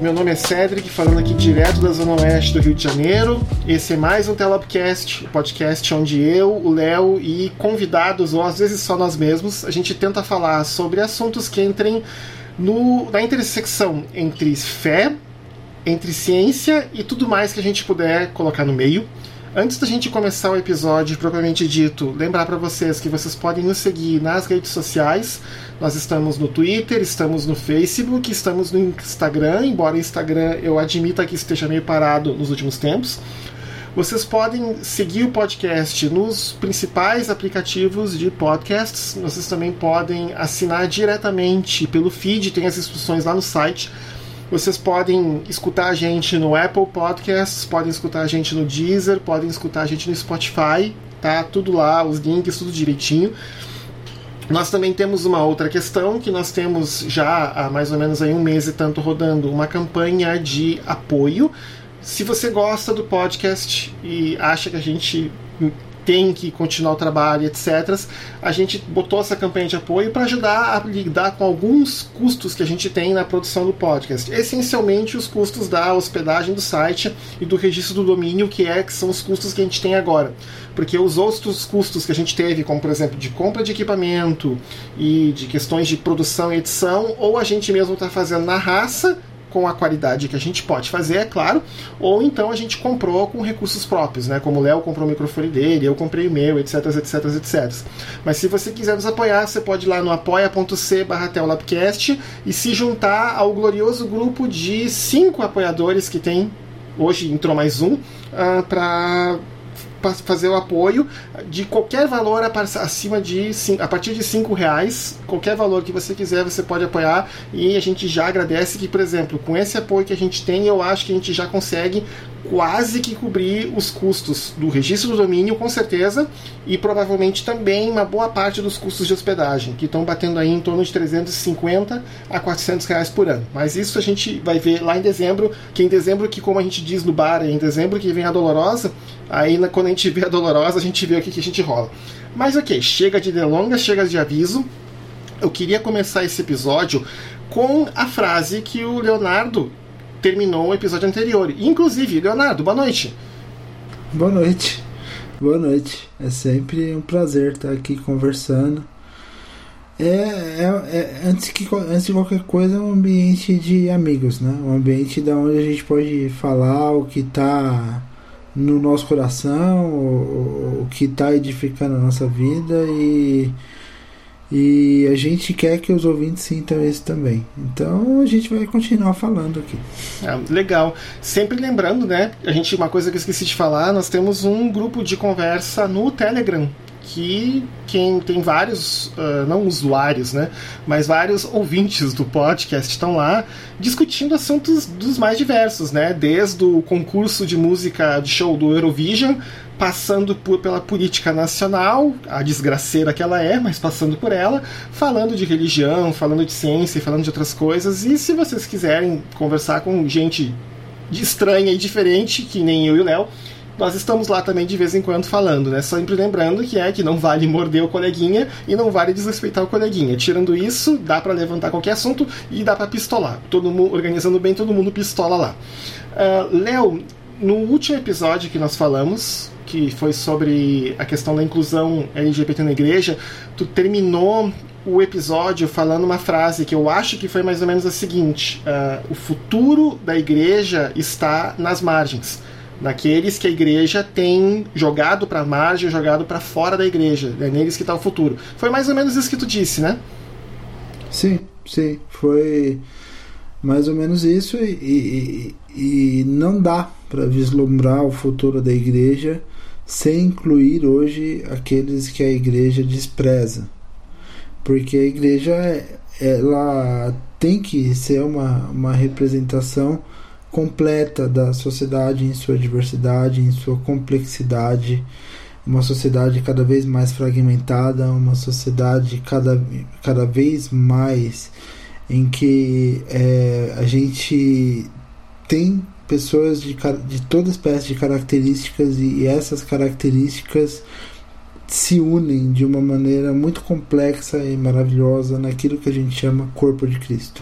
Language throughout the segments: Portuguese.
Meu nome é Cedric, falando aqui direto da Zona Oeste do Rio de Janeiro. Esse é mais um Telopcast, podcast onde eu, o Léo e convidados, ou às vezes só nós mesmos, a gente tenta falar sobre assuntos que entrem no, na intersecção entre fé, entre ciência e tudo mais que a gente puder colocar no meio. Antes da gente começar o episódio propriamente dito, lembrar para vocês que vocês podem nos seguir nas redes sociais. Nós estamos no Twitter, estamos no Facebook, estamos no Instagram, embora o Instagram eu admita que esteja meio parado nos últimos tempos. Vocês podem seguir o podcast nos principais aplicativos de podcasts. Vocês também podem assinar diretamente pelo feed, tem as instruções lá no site vocês podem escutar a gente no Apple Podcasts, podem escutar a gente no Deezer, podem escutar a gente no Spotify, tá? Tudo lá, os links, tudo direitinho. Nós também temos uma outra questão que nós temos já há mais ou menos aí um mês e tanto rodando uma campanha de apoio. Se você gosta do podcast e acha que a gente tem que continuar o trabalho, etc. A gente botou essa campanha de apoio para ajudar a lidar com alguns custos que a gente tem na produção do podcast. Essencialmente os custos da hospedagem do site e do registro do domínio, que é que são os custos que a gente tem agora. Porque os outros custos que a gente teve, como por exemplo de compra de equipamento e de questões de produção e edição, ou a gente mesmo está fazendo na raça com a qualidade que a gente pode fazer, é claro, ou então a gente comprou com recursos próprios, né? Como o Léo comprou o microfone dele, eu comprei o meu, etc, etc, etc. Mas se você quiser nos apoiar, você pode ir lá no apoia.c barra e se juntar ao glorioso grupo de cinco apoiadores que tem, hoje entrou mais um, uh, ah, para fazer o apoio de qualquer valor acima de a partir de cinco reais qualquer valor que você quiser você pode apoiar. E a gente já agradece que por exemplo com esse apoio que a gente tem eu acho que a gente já consegue quase que cobrir os custos do registro do domínio com certeza e provavelmente também uma boa parte dos custos de hospedagem que estão batendo aí em torno de 350 a 400 reais por ano mas isso a gente vai ver lá em dezembro que em dezembro que como a gente diz no bar é em dezembro que vem a dolorosa Aí quando a gente vê a dolorosa, a gente vê o que, a gente rola. Mas ok, chega de delongas, chega de aviso. Eu queria começar esse episódio com a frase que o Leonardo terminou o episódio anterior. Inclusive, Leonardo, boa noite. Boa noite. Boa noite. É sempre um prazer estar aqui conversando. É, é, é, antes, que, antes de qualquer coisa, é um ambiente de amigos, né? Um ambiente da onde a gente pode falar o que está no nosso coração, o, o que está edificando a nossa vida e, e a gente quer que os ouvintes sintam isso também. Então a gente vai continuar falando aqui. Ah, legal. Sempre lembrando, né? A gente uma coisa que eu esqueci de falar, nós temos um grupo de conversa no Telegram que quem tem vários, uh, não usuários, né, mas vários ouvintes do podcast estão lá discutindo assuntos dos mais diversos, né, desde o concurso de música de show do Eurovision, passando por, pela política nacional, a desgraceira que ela é, mas passando por ela, falando de religião, falando de ciência, falando de outras coisas. E se vocês quiserem conversar com gente estranha e diferente, que nem eu e o Léo, nós estamos lá também de vez em quando falando, né? Sempre lembrando que é que não vale morder o coleguinha e não vale desrespeitar o coleguinha. Tirando isso, dá para levantar qualquer assunto e dá para pistolar. Todo mundo organizando bem, todo mundo pistola lá. Uh, Léo, no último episódio que nós falamos, que foi sobre a questão da inclusão LGBT na igreja, tu terminou o episódio falando uma frase que eu acho que foi mais ou menos a seguinte: uh, o futuro da igreja está nas margens naqueles que a igreja tem jogado para a margem, jogado para fora da igreja, é neles que está o futuro. Foi mais ou menos isso que tu disse, né? Sim, sim, foi mais ou menos isso e, e, e não dá para vislumbrar o futuro da igreja sem incluir hoje aqueles que a igreja despreza, porque a igreja ela tem que ser uma, uma representação completa da sociedade em sua diversidade, em sua complexidade, uma sociedade cada vez mais fragmentada, uma sociedade cada, cada vez mais em que é, a gente tem pessoas de, de toda espécie de características e, e essas características se unem de uma maneira muito complexa e maravilhosa naquilo que a gente chama corpo de Cristo.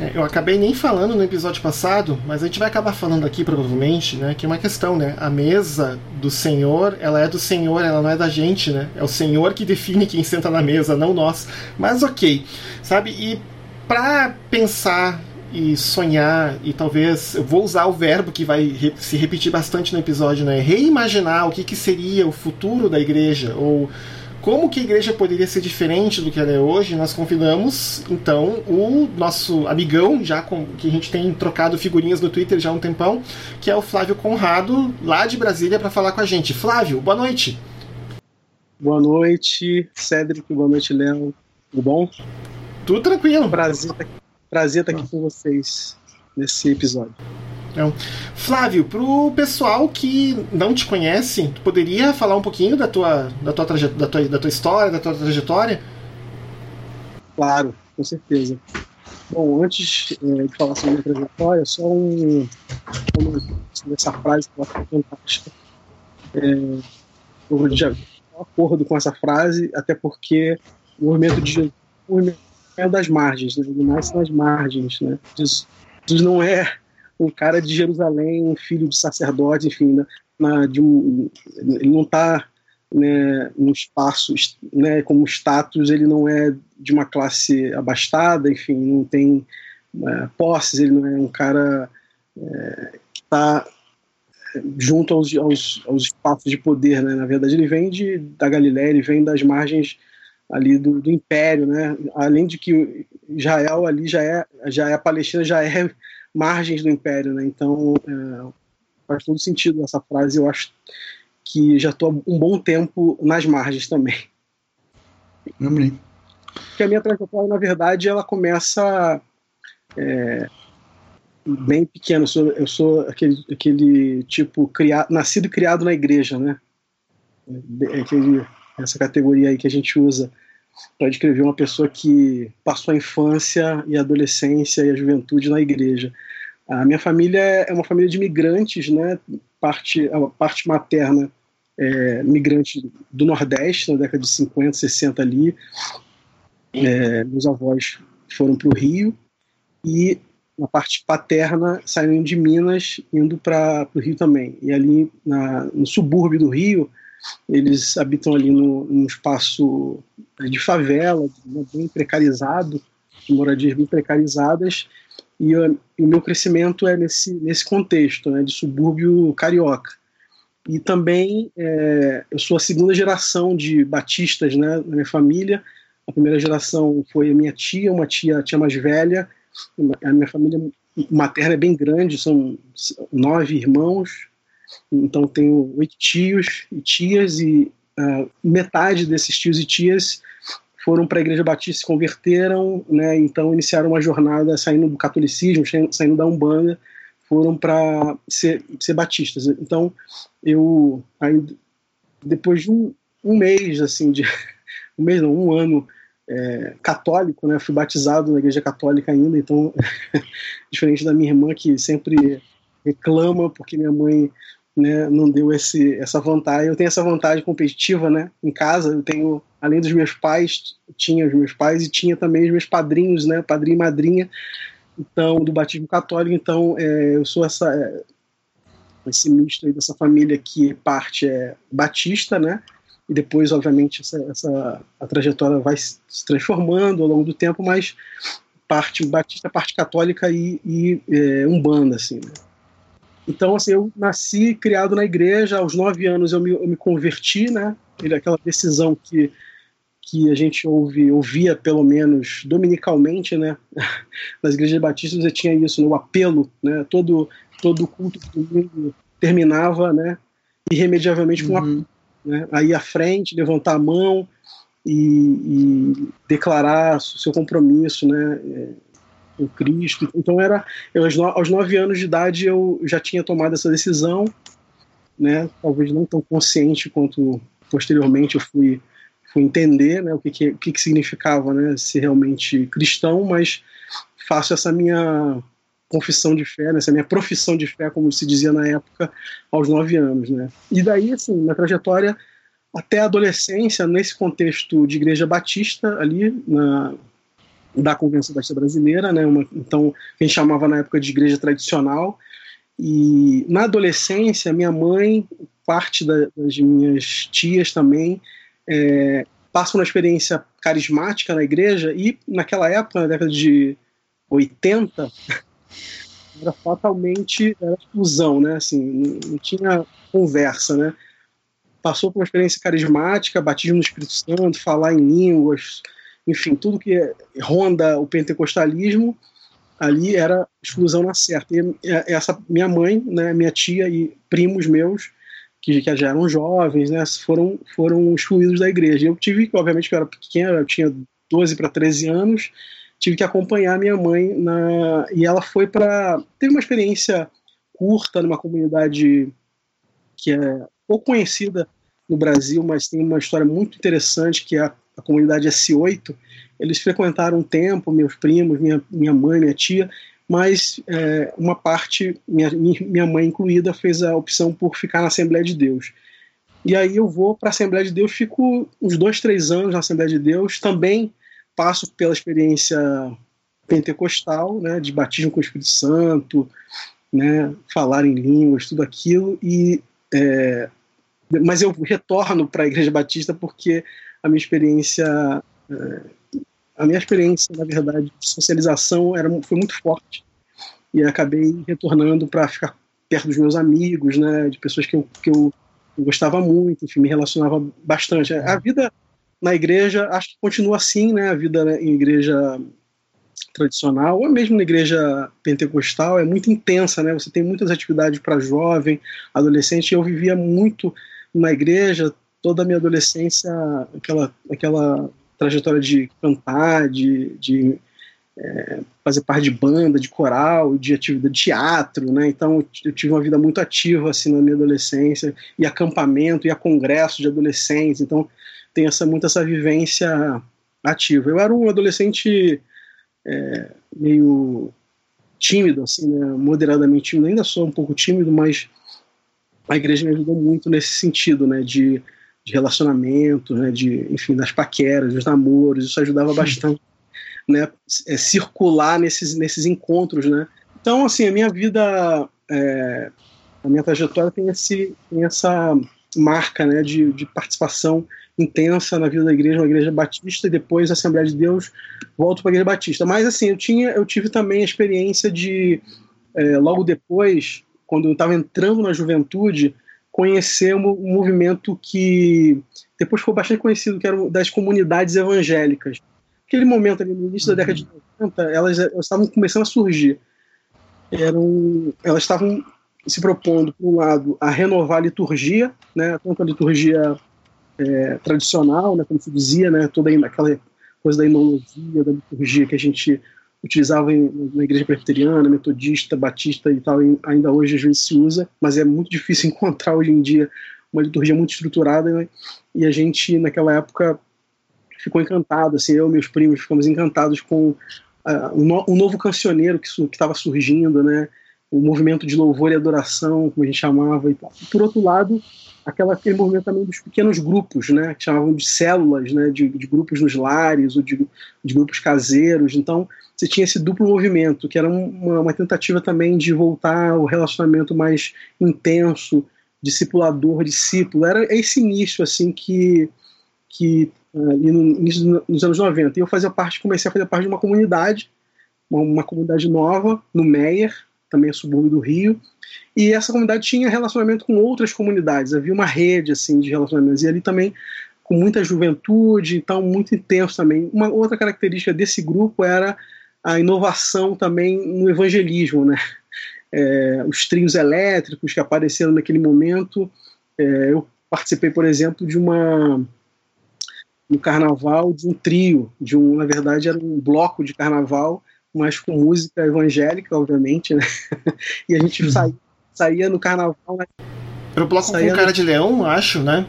É, eu acabei nem falando no episódio passado, mas a gente vai acabar falando aqui provavelmente, né? Que é uma questão, né? A mesa do Senhor, ela é do Senhor, ela não é da gente, né? É o Senhor que define quem senta na mesa, não nós. Mas ok, sabe? E para pensar e sonhar e talvez eu vou usar o verbo que vai se repetir bastante no episódio, né? Reimaginar o que, que seria o futuro da igreja ou como que a igreja poderia ser diferente do que ela é hoje, nós convidamos então o nosso amigão, já com, que a gente tem trocado figurinhas no Twitter já há um tempão, que é o Flávio Conrado, lá de Brasília, para falar com a gente. Flávio, boa noite. Boa noite, Cédric, boa noite, Léo. Tudo bom? Tudo tranquilo. Prazer, prazer estar aqui com vocês nesse episódio. Então, Flávio, para o pessoal que não te conhece, tu poderia falar um pouquinho da tua, da tua, da tua, da tua história, da tua trajetória? Claro, com certeza. Bom, antes é, de falar sobre a minha trajetória, só um. Como essa frase que eu acho fantástica. É, eu já acordo com essa frase, até porque o movimento de Jesus movimento das margens, né? ele nasce nas margens. Né? Jesus não é um cara de Jerusalém, um filho de sacerdote, enfim, na, na de um, ele não está né, num espaço, né, como status, ele não é de uma classe abastada, enfim, não tem é, posses, ele não é um cara é, que está junto aos, aos, aos, espaços de poder, né? Na verdade, ele vem de, da Galiléia, ele vem das margens ali do, do Império, né? Além de que Israel ali já é, já é a Palestina já é margens do império, né? Então é, faz todo sentido essa frase. Eu acho que já estou um bom tempo nas margens também. Amém. Porque a minha trajetória, na verdade, ela começa é, bem pequeno. Eu sou, eu sou aquele, aquele tipo criado, nascido e criado na igreja, né? É aquele, essa categoria aí que a gente usa para descrever uma pessoa que passou a infância e a adolescência e a juventude na igreja. A minha família é uma família de migrantes, né? Parte, a parte materna é migrante do Nordeste, na década de 50, 60 ali. É, meus avós foram para o Rio e na parte paterna saíram de Minas indo para o Rio também. E ali na, no subúrbio do Rio, eles habitam ali no, num espaço de favela, bem precarizado, moradias bem precarizadas, e, e, o meu crescimento é nesse, nesse contexto, né, de subúrbio carioca. E também é, eu sou a segunda geração de batistas né, na minha família. A primeira geração foi a minha tia, uma tia, tia mais velha. A minha família materna é bem grande, são nove irmãos, então tenho oito tios e tias e uh, metade desses tios e tias foram para a Igreja Batista, se converteram, né? Então iniciaram uma jornada saindo do catolicismo, saindo da umbanda, foram para ser, ser batistas. Então eu ainda depois de um, um mês assim de um mês não, um ano é, católico, né? Fui batizado na igreja católica ainda, então diferente da minha irmã que sempre reclama porque minha mãe né, não deu esse, essa vantagem. Eu tenho essa vantagem competitiva, né? Em casa, eu tenho, além dos meus pais, tinha os meus pais e tinha também os meus padrinhos, né? Padrinho e madrinha, então, do batismo católico. Então, é, eu sou essa, é, esse misto aí dessa família que parte é batista, né? E depois, obviamente, essa, essa a trajetória vai se transformando ao longo do tempo, mas parte batista, parte católica e, e é, umbanda, assim, né? Então, assim, eu nasci criado na igreja, aos nove anos eu me, eu me converti, né? Aquela decisão que, que a gente ouve, ouvia, pelo menos, dominicalmente, né? Nas igrejas batistas você tinha isso, né? o apelo, né? Todo, todo culto terminava, né? Irremediavelmente com uhum. né? Aí à frente, levantar a mão e, e declarar seu compromisso, né? Com Cristo. Então era eu, aos nove anos de idade eu já tinha tomado essa decisão, né? Talvez não tão consciente quanto posteriormente eu fui fui entender, né? O que que, o que, que significava, né? Ser realmente cristão, mas faço essa minha confissão de fé, né, essa minha profissão de fé, como se dizia na época, aos nove anos, né? E daí, assim, na trajetória até a adolescência, nesse contexto de igreja batista, ali na, da Convenção Batista Brasileira, né? Uma, então, gente chamava na época de igreja tradicional. E na adolescência, minha mãe, parte da, das minhas tias também, é, passam uma experiência carismática na igreja e naquela época, na década de 80, era fatalmente era exclusão, né? Assim, não, não, tinha conversa, né? Passou por uma experiência carismática, batismo no Espírito Santo, falar em línguas, enfim, tudo que ronda o pentecostalismo, ali era exclusão na certa. E essa minha mãe, né, minha tia e primos meus, que, que já eram jovens, né, foram, foram excluídos da igreja. Eu tive, obviamente, que eu era pequeno, eu tinha 12 para 13 anos, tive que acompanhar minha mãe na e ela foi para teve uma experiência curta numa comunidade que é pouco conhecida no Brasil, mas tem uma história muito interessante que é a, a comunidade S8. Eles frequentaram um tempo, meus primos, minha, minha mãe, minha tia, mas é, uma parte, minha, minha mãe incluída, fez a opção por ficar na Assembleia de Deus. E aí eu vou para a Assembleia de Deus, fico uns dois, três anos na Assembleia de Deus, também passo pela experiência pentecostal, né, de batismo com o Espírito Santo, né, falar em línguas, tudo aquilo, e é, mas eu retorno para a Igreja Batista porque a minha experiência, é, a minha experiência, na verdade, de socialização era, foi muito forte e acabei retornando para ficar perto dos meus amigos, né, de pessoas que eu, que eu gostava muito, enfim, me relacionava bastante. A vida na igreja, acho que continua assim, né? A vida em igreja tradicional, ou mesmo na igreja pentecostal, é muito intensa, né? Você tem muitas atividades para jovem, adolescente. Eu vivia muito na igreja, toda a minha adolescência, aquela, aquela trajetória de cantar, de, de é, fazer parte de banda, de coral, de atividade de teatro, né? Então eu tive uma vida muito ativa assim na minha adolescência, e acampamento, e a congresso de adolescentes. Então tem essa, muito essa vivência ativa. Eu era um adolescente é, meio tímido, assim, né, moderadamente tímido, ainda sou um pouco tímido, mas a igreja me ajudou muito nesse sentido, né, de, de relacionamento, né, de, enfim, das paqueras, dos namoros, isso ajudava bastante, né, é, circular nesses, nesses encontros, né. Então, assim, a minha vida, é, a minha trajetória tem, esse, tem essa marca, né, de, de participação intensa na vida da igreja, uma igreja batista, e depois a Assembleia de Deus, volto para a igreja batista. Mas assim, eu tinha, eu tive também a experiência de, é, logo depois, quando eu estava entrando na juventude, conhecer um, um, movimento que depois ficou bastante conhecido, que era das comunidades evangélicas. Aquele momento ali no início da década de 90, elas, elas estavam começando a surgir. Eram, elas estavam se propondo, por um lado, a renovar a liturgia, né, tanto a liturgia é, tradicional, né, como se dizia, né, toda aquela coisa da inologia, da liturgia que a gente utilizava na igreja presbiteriana, metodista, batista e tal, e ainda hoje às vezes se usa, mas é muito difícil encontrar hoje em dia uma liturgia muito estruturada, né, e a gente naquela época ficou encantado, assim, eu e meus primos ficamos encantados com uh, no, novo cancioneiro que estava surgindo, né, o movimento de louvor e adoração, como a gente chamava e tal. Por outro lado, aquela, aquele movimento também dos pequenos grupos, né, que chamavam de células, né, de, de grupos nos lares ou de, de, grupos caseiros. Então, você tinha esse duplo movimento, que era uma, uma tentativa também de voltar ao relacionamento mais intenso, discipulador, discípulo. Era esse início, assim, que, que ali no início dos anos 90. E eu fazia parte, comecei a fazer parte de uma comunidade, uma, uma comunidade nova, no Meyer, também é subúrbio do Rio, e essa comunidade tinha relacionamento com outras comunidades, havia uma rede assim de relacionamentos, e ali também com muita juventude, então muito intenso também. Uma outra característica desse grupo era a inovação também no evangelismo, né? É, os trios elétricos que apareceram naquele momento. É, eu participei, por exemplo, de uma no carnaval de um trio, de um, na verdade era um bloco de carnaval mas com música evangélica, obviamente, né? e a gente uhum. saía, saía no carnaval. Né? Era o bloco saía com cara no... de leão, acho, né?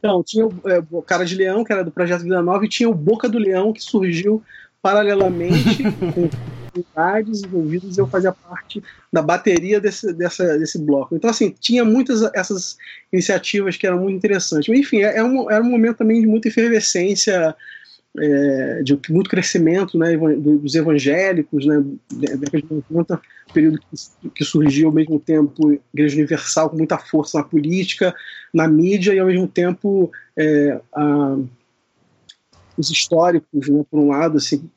Então, tinha o, é, Cara de Leão, que era do Projeto Vida Nova, e tinha o Boca do Leão, que surgiu paralelamente com comunidades envolvidas eu fazia parte da bateria desse, dessa, desse bloco. Então, assim, tinha muitas essas iniciativas que eram muito interessantes. Enfim, é, é um, era um momento também de muita efervescência é, de muito crescimento né, dos evangélicos, né, década de 90, período que, surgiu ao mesmo tempo Igreja Universal com muita força na política, na mídia e ao mesmo tempo é, a, os históricos, né, por um lado, assim,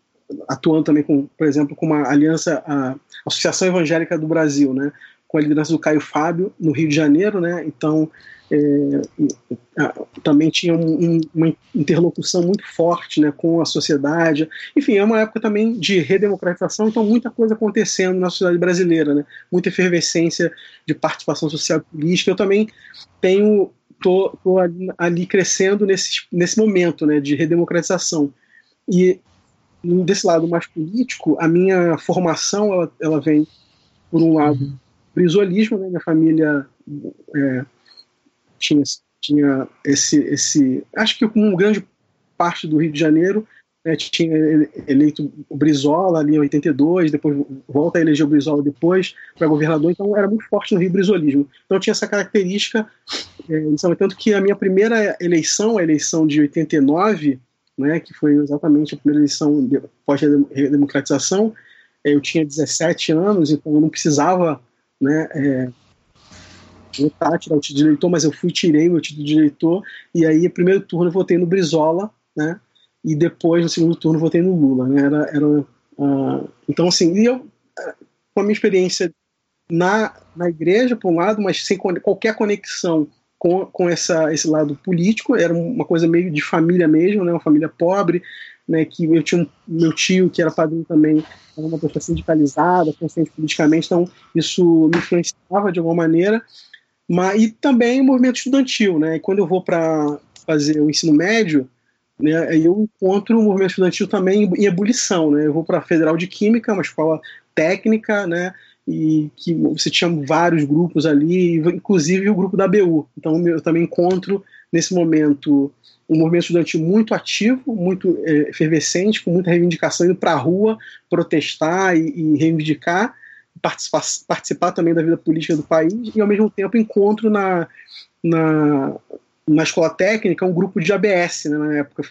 atuando também, com, por exemplo, com uma aliança, a Associação Evangélica do Brasil, né, com a liderança do Caio Fábio no Rio de Janeiro, né, então é, também tinha um, uma interlocução muito forte né, com a sociedade. Enfim, é uma época também de redemocratização, então muita coisa acontecendo na sociedade brasileira, né, muita efervescência de participação social e política. Eu também tenho tô, tô ali, ali, crescendo nesse, nesse momento né, de redemocratização. E desse lado mais político, a minha formação ela, ela vem, por um lado, uhum. brisolismo, né, minha família é, tinha, tinha esse, esse. Acho que como grande parte do Rio de Janeiro né, tinha eleito o Brizola ali em 82, depois volta a eleger o Brizola depois para governador, então era muito forte no Rio brisolismo. Então tinha essa característica, é, tanto que a minha primeira eleição, a eleição de 89, né, que foi exatamente a primeira eleição pós-democratização, é, eu tinha 17 anos, então eu não precisava né, é, votar, tirar o título de eleitor, mas eu fui, tirei meu título de eleitor, e aí, primeiro turno, eu votei no Brizola, né? E depois, no segundo turno, votei no Lula, né? Era, era, uh, então, assim, e eu, com a minha experiência na, na igreja, por um lado, mas sem qualquer conexão com, com essa, esse lado político, era uma coisa meio de família mesmo, né? Uma família pobre, né, que eu tinha um, meu tio que era padrinho também, era uma pessoa sindicalizada, consciente politicamente, então isso me influenciava de alguma maneira. Mas, e também o movimento estudantil, né? E quando eu vou para fazer o ensino médio, né, eu encontro o movimento estudantil também em ebulição, né? Eu vou para a Federal de Química, uma escola técnica, né? E que você tinha vários grupos ali, inclusive o grupo da BU. Então eu também encontro nesse momento um movimento estudantil muito ativo, muito é, efervescente, com muita reivindicação, indo para a rua protestar e, e reivindicar participar, participar também da vida política do país e, ao mesmo tempo, encontro na, na, na escola técnica um grupo de ABS, né, na época,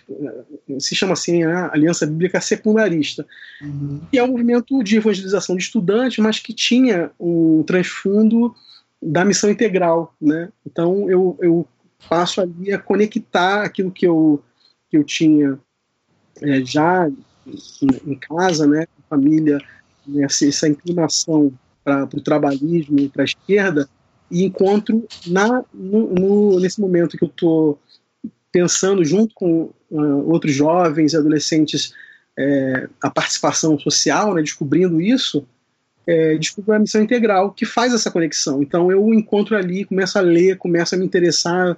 se chama assim a Aliança Bíblica Secundarista, uhum. e é um movimento de evangelização de estudantes, mas que tinha um transfundo da missão integral, né? Então eu, eu passo ali a conectar aquilo que eu, que eu tinha é, já em, em casa, né, família essa, essa inclinação para o trabalhismo, para a esquerda, e encontro na, no, no, nesse momento que eu estou pensando junto com uh, outros jovens e adolescentes é, a participação social, né, descobrindo isso, é, a missão integral que faz essa conexão. Então eu encontro ali, começo a ler, começo a me interessar,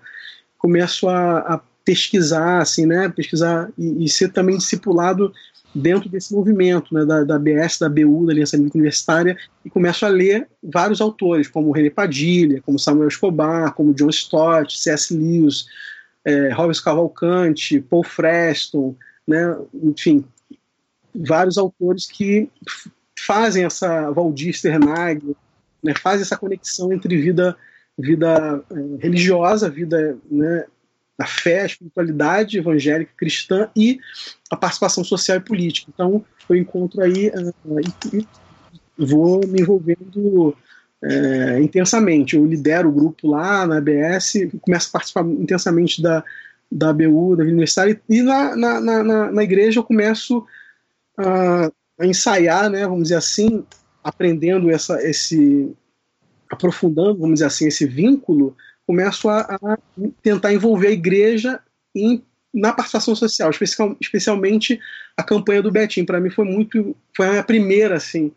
começo a, a pesquisar, assim, né, pesquisar e, e, ser também discipulado dentro desse movimento né, da, da BS, da BU, da Aliança Bíblica Universitária, e começo a ler vários autores, como René Padilha, como Samuel Escobar, como John Stott, C.S. Lewis, é, Robert Cavalcante, Paul Freston, né, enfim, vários autores que fazem essa Valdir Sternagel, né, fazem essa conexão entre vida vida é, religiosa, vida né, a fé, a espiritualidade evangélica cristã e a participação social e política. Então, eu encontro aí uh, e, vou me envolvendo uh, intensamente. Eu lidero o grupo lá na ABS, começo a participar intensamente da, da ABU, da Universitária, e na, na, na, na igreja eu começo uh, a ensaiar, né, vamos dizer assim, aprendendo essa, esse aprofundando, vamos dizer assim, esse vínculo começo a, a tentar envolver a igreja em, na participação social, especial, especialmente a campanha do Betim. Para mim foi muito, foi a primeira, assim,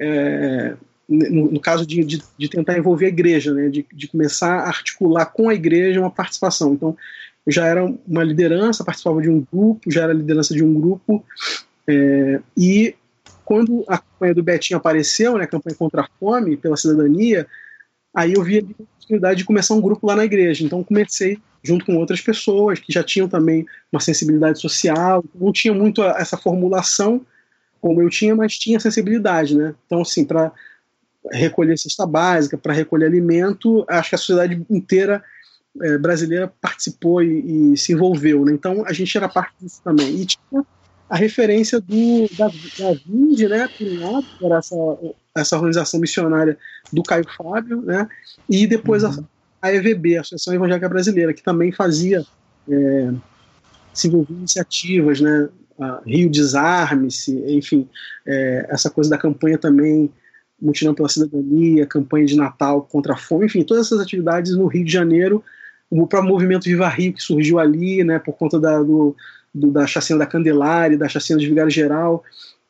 é, no, no, caso de, de, de, tentar envolver a igreja, né, de, de começar a articular com a igreja uma participação. Então, eu já era uma liderança, participava de um grupo, já era liderança de um grupo, é, e quando a campanha do Betinho apareceu, né, a campanha contra a fome, pela cidadania, aí eu vi a oportunidade de começar um grupo lá na igreja. Então comecei junto com outras pessoas que já tinham também uma sensibilidade social, não tinha muito essa formulação como eu tinha, mas tinha sensibilidade, né? Então assim, para recolher cesta básica, para recolher alimento, acho que a sociedade inteira é, brasileira participou e, e, se envolveu, né? Então a gente era parte disso também. E tinha a referência do, da, da VIND, né, por um lado, era essa, essa organização missionária do Caio Fábio, né, e depois uhum. a, a, EVB, a Associação Evangélica Brasileira, que também fazia, é, se envolvia iniciativas, né, Rio Desarme-se, enfim, é, essa coisa da campanha também Mutirão pela Cidadania, campanha de Natal contra a fome, enfim, todas essas atividades no Rio de Janeiro, o próprio movimento Viva Rio que surgiu ali, né, por conta da, do, do, da chacina da Candelária, da chacina de Vigário Geral,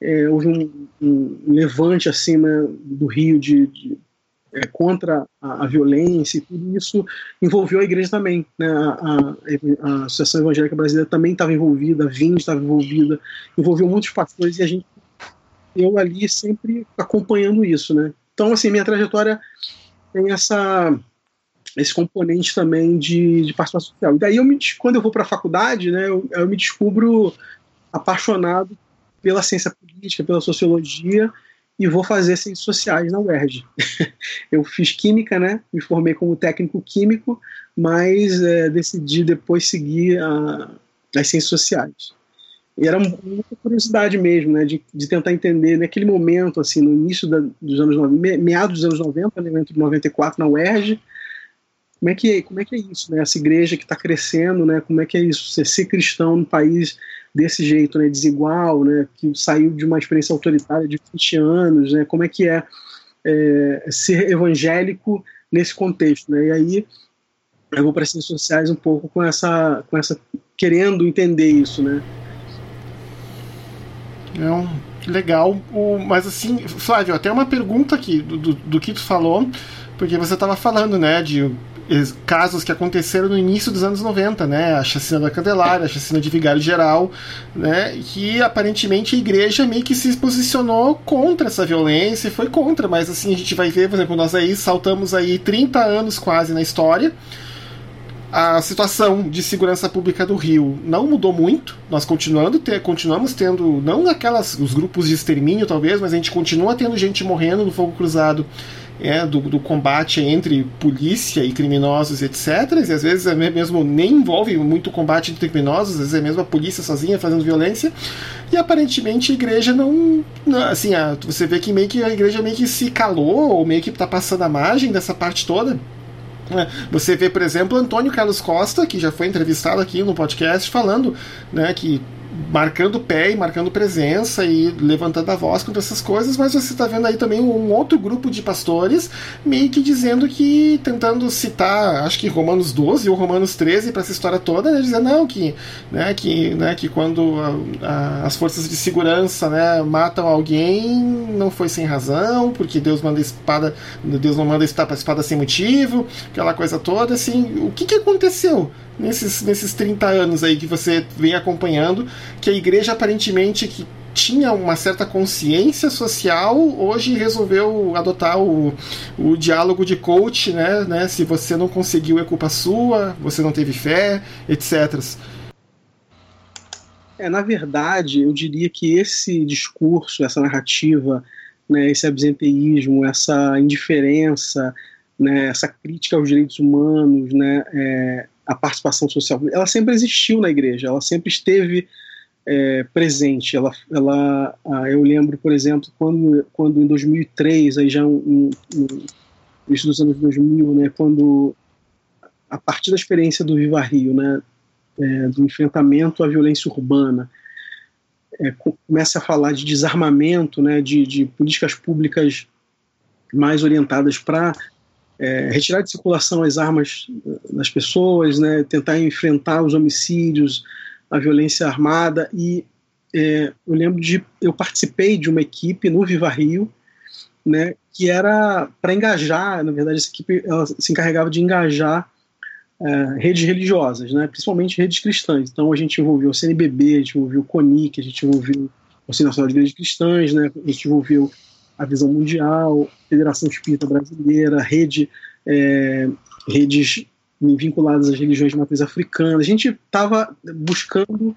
é, houve um, um, levante acima do Rio de, de é, contra a, a, violência e tudo isso envolveu a igreja também. Né? A, a, a Associação Evangélica Brasileira também estava envolvida, a VIN estava envolvida, envolveu muitos pastores e a gente, eu ali sempre acompanhando isso. Né? Então, assim, minha trajetória tem essa esse componente também de, de participação social. E daí, eu me, quando eu vou para a faculdade, né, eu, eu, me descubro apaixonado pela ciência política, pela sociologia, e vou fazer ciências sociais na UERJ. eu fiz química, né, me formei como técnico químico, mas é, decidi depois seguir a, as ciências sociais. E era muita curiosidade mesmo, né, de, de tentar entender naquele momento, assim, no início da, dos anos 90, meados dos anos 90, né, entre 94 na UERJ, como é que, como é, que é isso, né? Essa igreja que está crescendo, né? Como é que é isso? Você ser cristão num país desse jeito, né? Desigual, né? Que saiu de uma experiência autoritária de 20 anos, né? Como é que é, é ser evangélico nesse contexto, né? E aí eu vou para as ciências sociais um pouco com essa, com essa querendo entender isso, né? Não, legal. O, mas assim, Flávio, até uma pergunta aqui do, do, do que tu falou, porque você estava falando, né, de casos que aconteceram no início dos anos 90, né? A chacina da Candelária, a chacina de Vigário Geral, né? Que aparentemente a igreja meio que se posicionou contra essa violência e foi contra, mas assim, a gente vai ver, por exemplo, nós aí saltamos aí 30 anos quase na história. A situação de segurança pública do Rio não mudou muito. Nós continuando ter, continuamos tendo, não aquelas os grupos de extermínio talvez, mas a gente continua tendo gente morrendo no fogo cruzado é, do, do, combate entre polícia e criminosos, etc. E às vezes é mesmo nem envolve muito combate entre criminosos, às vezes é mesmo a polícia sozinha fazendo violência. E aparentemente a igreja não. Assim, a, você vê que meio que a igreja meio que se calou, ou meio que está passando a margem dessa parte toda. É, você vê, por exemplo, Antônio Carlos Costa, que já foi entrevistado aqui no podcast, falando né, que marcando pé e marcando presença e levantando a voz contra essas coisas, mas você está vendo aí também um outro grupo de pastores meio que dizendo que, tentando citar, acho que Romanos 12 ou Romanos 13 para essa história toda, né, dizendo não, que, né, que, né, que quando a, a, as forças de segurança né, matam alguém, não foi sem razão, porque Deus manda espada, Deus não manda espada, espada sem motivo, aquela coisa toda, assim, o que, que aconteceu? nesses, nesses 30 anos aí que você vem acompanhando, que a igreja aparentemente que tinha uma certa consciência social, hoje resolveu adotar o, o diálogo de coach, né, né? Se você não conseguiu é culpa sua, você não teve fé, etc. É, na verdade, eu diria que esse discurso, essa narrativa, né, esse absenteísmo, essa indiferença, né, essa crítica aos direitos humanos, né, é, a participação social, ela sempre existiu na igreja, ela sempre esteve é, presente. Ela, ela, eu lembro, por exemplo, quando, quando em 2003, aí já um, um, início dos anos 2000, né, quando a partir da experiência do Viva Rio, né, é, do enfrentamento à violência urbana, é, começa a falar de desarmamento, né, de, de políticas públicas mais orientadas para é, retirar de circulação as armas das pessoas, né, tentar enfrentar os homicídios, a violência armada. E é, eu lembro de. Eu participei de uma equipe no Viva Rio, né, que era para engajar, na verdade, essa equipe ela se encarregava de engajar é, redes religiosas, né, principalmente redes cristãs. Então a gente envolveu o CNBB, a gente envolveu o CONIC, a gente envolveu o Conselho Nacional de Igrejas Cristãs, né, a gente envolveu a Visão Mundial, Federação Espírita Brasileira, rede, é, redes vinculadas às religiões de matriz africana. A gente estava buscando,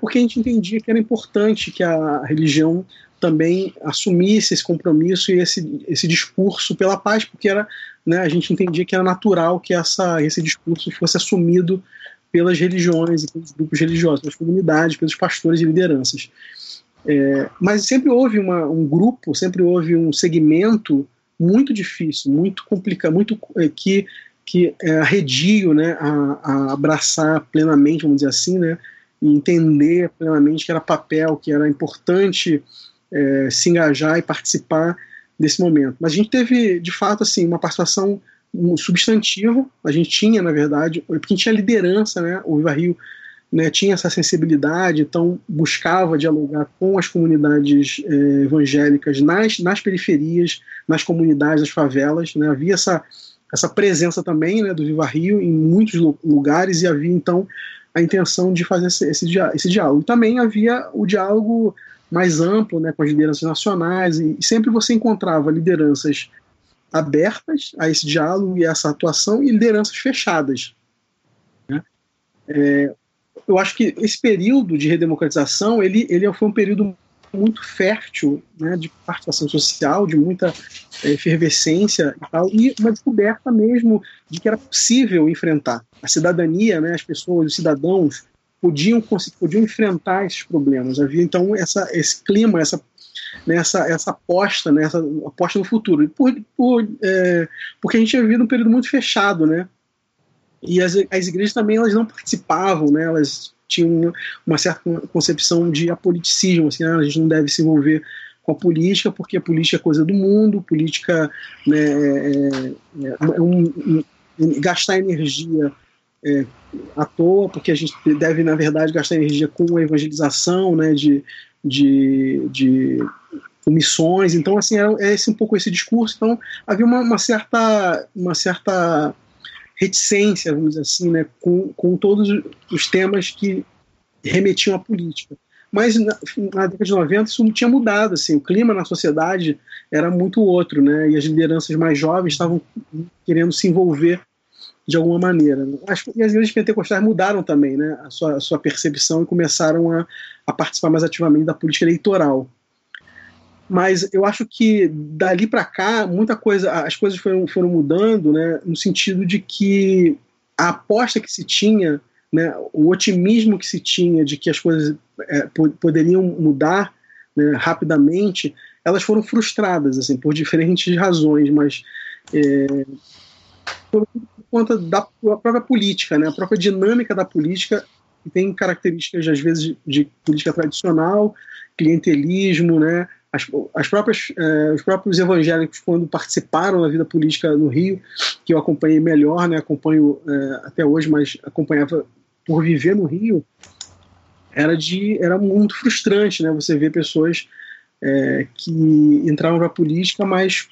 porque a gente entendia que era importante que a religião também assumisse esse compromisso e esse, esse discurso pela paz, porque era, né, a gente entendia que era natural que essa, esse discurso fosse assumido pelas religiões pelos grupos religiosos, pelas comunidades, pelos pastores e lideranças. É, mas sempre houve uma, um grupo, sempre houve um segmento muito difícil, muito complicado, muito é, que que é arredio né, a, a, abraçar plenamente, vamos dizer assim, né, e entender plenamente que era papel, que era importante é, se engajar e participar desse momento. Mas a gente teve, de fato, assim, uma participação substantiva, a gente tinha, na verdade, porque a gente tinha liderança, né, o Viva Rio né, tinha essa sensibilidade, então buscava dialogar com as comunidades é, evangélicas nas, nas periferias, nas comunidades, nas favelas, né, havia essa essa presença também né, do Viva Rio em muitos lugares e havia então a intenção de fazer esse, esse, esse diálogo. E também havia o diálogo mais amplo né, com as lideranças nacionais e, e sempre você encontrava lideranças abertas a esse diálogo e essa atuação e lideranças fechadas. Né? É, eu acho que esse período de redemocratização ele, ele foi um período muito fértil né, de participação social, de muita é, efervescência e tal, e uma descoberta mesmo de que era possível enfrentar. A cidadania, né, as pessoas, os cidadãos, podiam, podiam enfrentar esses problemas. Havia então essa, esse clima, essa, né, essa, aposta, né, aposta no futuro. Por, por, é, porque a gente tinha vivido um período muito fechado, né? E as, as igrejas também elas não participavam, né? Elas tinham uma certa concepção de apoliticismo, assim, ah, a gente não deve se envolver com a política, porque a política é coisa do mundo, política né, é, é, é um, um, gastar energia é, à toa, porque a gente deve, na verdade, gastar energia com a evangelização, né, de, de, de missões, então assim, é esse um pouco esse discurso, então havia uma, uma certa uma certa reticência, vamos dizer assim, né, com, com todos os temas que remetiam à política. Mas na, na, década de 90 isso tinha mudado, assim, o clima na sociedade era muito outro, né, e as lideranças mais jovens estavam querendo se envolver de alguma maneira. As, e as igrejas pentecostais mudaram também né, a, sua, a sua percepção e começaram a, a participar mais ativamente da política eleitoral mas eu acho que dali para cá muita coisa as coisas foram, foram mudando né no sentido de que a aposta que se tinha né o otimismo que se tinha de que as coisas é, poderiam mudar né, rapidamente elas foram frustradas assim por diferentes razões mas é, por conta da própria política né a própria dinâmica da política tem características às vezes de, de política tradicional clientelismo né as, as próprias, eh, os próprios evangélicos, quando participaram da vida política no Rio, que eu acompanhei melhor, né, acompanho eh, até hoje, mas acompanhava por viver no Rio, era, de, era muito frustrante né, você ver pessoas eh, que entravam para a política, mas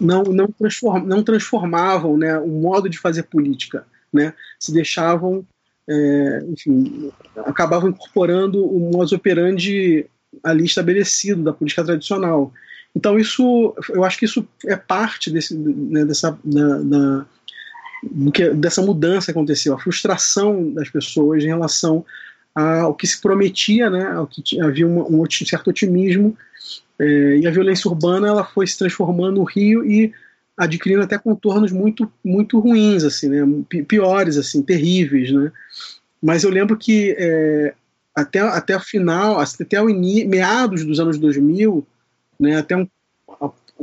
não, não, transform, não transformavam né, o modo de fazer política, né, se deixavam é, enfim, acabavam incorporando o modus operandi ali estabelecido da política tradicional. Então isso, eu acho que isso é parte desse, né, dessa, da, da, dessa mudança que aconteceu, a frustração das pessoas em relação ao que se prometia, né, ao que havia um, um certo otimismo é, e a violência urbana ela foi se transformando no Rio e adquirindo até contornos muito muito ruins assim, né, piores assim, terríveis, né. Mas eu lembro que é, até, até o final, até o in, meados dos anos 2000, né, até um,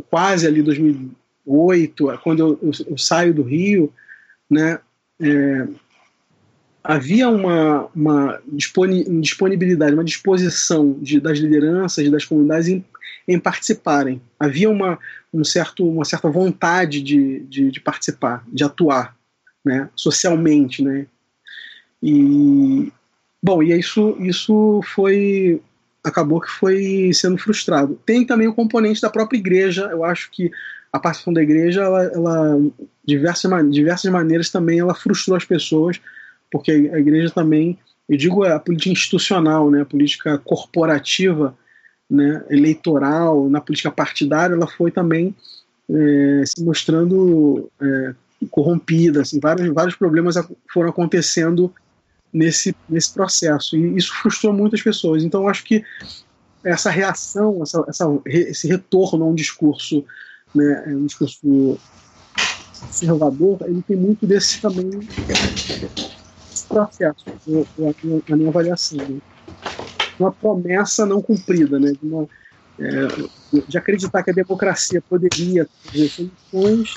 quase ali 2008, quando eu, eu, eu saio do Rio, né, é, havia uma, uma disponibilidade, uma disposição de, das lideranças, das comunidades em, em participarem. Havia uma, um certo, uma certa vontade de, de, de participar, de atuar né, socialmente. Né, e, Bom, e isso, isso foi. acabou que foi sendo frustrado. Tem também o componente da própria igreja, eu acho que a participação da igreja, ela, ela diversas, diversas maneiras também ela frustrou as pessoas, porque a igreja também, eu digo a política institucional, né, a política corporativa, né, eleitoral, na política partidária, ela foi também é, se mostrando é, corrompida, assim, vários, vários problemas foram acontecendo nesse, nesse processo. E isso frustrou muitas pessoas. Então, acho que essa reação, essa, essa, esse retorno a um discurso, né, um discurso conservador, ele tem muito desse também processo, a minha avaliação. Né? Uma promessa não cumprida, né? de, uma, é, de acreditar que a democracia poderia ter soluções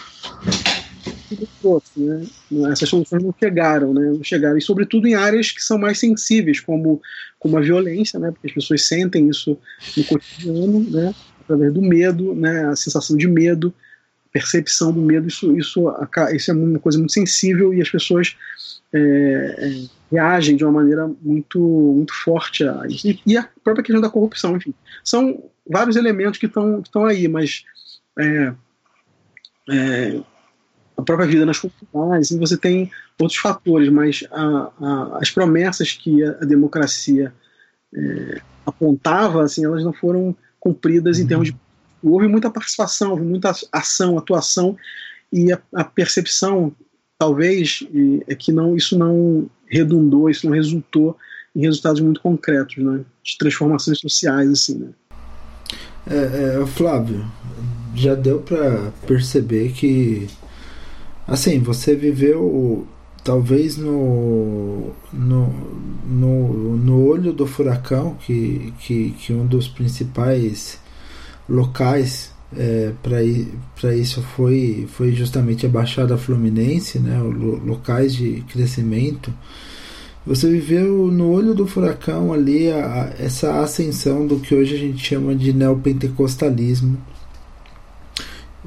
trouxe, né? Essas soluções não chegaram, né? Não chegaram. E sobretudo em áreas que são mais sensíveis, como, como a violência, né? Porque as pessoas sentem isso no cotidiano, né? Através do medo, né? A sensação de medo, percepção do medo, isso, isso, isso é uma coisa muito sensível e as pessoas é, é, reagem de uma maneira muito, muito forte a isso. E, e, a própria questão da corrupção, enfim. São vários elementos que estão aí, mas é, é, a própria vida nas comunidades, e você tem outros fatores, mas a, a, as promessas que a, a democracia é, apontava, assim, elas não foram cumpridas em termos de. Houve muita participação, houve muita ação, atuação, e a, a percepção, talvez, é que não, isso não redundou, isso não resultou em resultados muito concretos, né, de transformações sociais, assim, né. É, é, Flávio, já deu para perceber que Assim, você viveu talvez no, no, no, no olho do furacão, que, que, que um dos principais locais é, para isso foi, foi justamente a Baixada Fluminense, né, locais de crescimento. Você viveu no olho do furacão ali a, a, essa ascensão do que hoje a gente chama de neopentecostalismo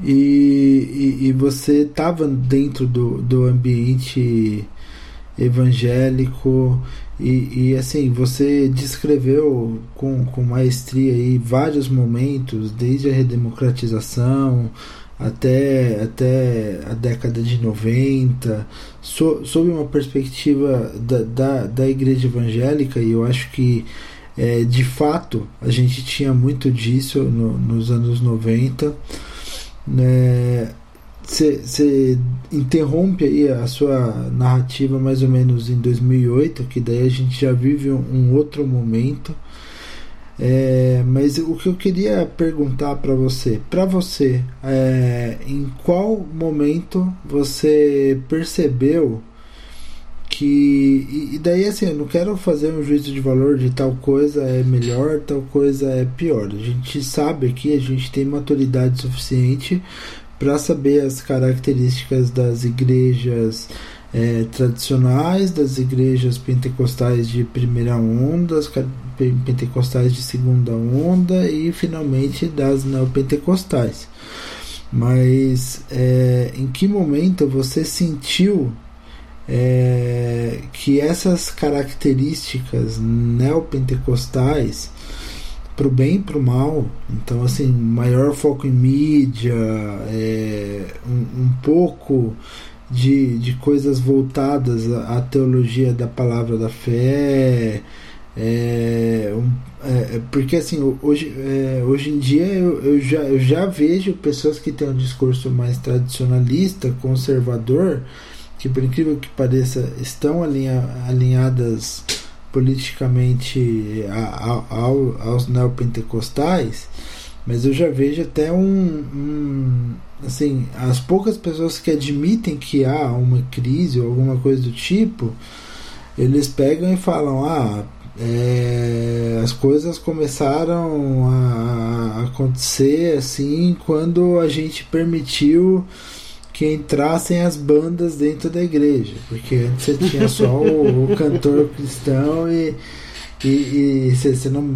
e, e, e você estava dentro do, do ambiente evangélico e, e, assim você descreveu com, com maestria aí vários momentos desde a redemocratização até, até a década de 90 so, sob uma perspectiva da, da, da igreja evangélica e eu acho que é, de fato a gente tinha muito disso no, nos anos 90 você né, interrompe aí a sua narrativa mais ou menos em 2008, que daí a gente já vive um, outro momento. É, mas o que eu queria perguntar para você, para você, é, em qual momento você percebeu que e daí assim, eu não quero fazer um juízo de valor de tal coisa é melhor, tal coisa é pior. A gente sabe que a gente tem maturidade suficiente para saber as características das igrejas é, tradicionais, das igrejas pentecostais de primeira onda, as pentecostais de segunda onda e finalmente das neopentecostais. Mas é, em que momento você sentiu é, que essas características neopentecostais para o bem e para o mal, então assim, maior foco em mídia, é, um, um, pouco de, de coisas voltadas à, à teologia da palavra da fé, é, um, é, porque assim, hoje, é, hoje em dia eu, eu, já, eu já vejo pessoas que têm um discurso mais tradicionalista, conservador, que por incrível que pareça estão alinha, alinhadas politicamente ao, aos neopentecostais, mas eu já vejo até um, um, assim as poucas pessoas que admitem que há uma crise ou alguma coisa do tipo eles pegam e falam ah é, as coisas começaram a acontecer assim quando a gente permitiu que entrassem as bandas dentro da igreja, porque antes você tinha só o, o cantor cristão e e, e você, você, não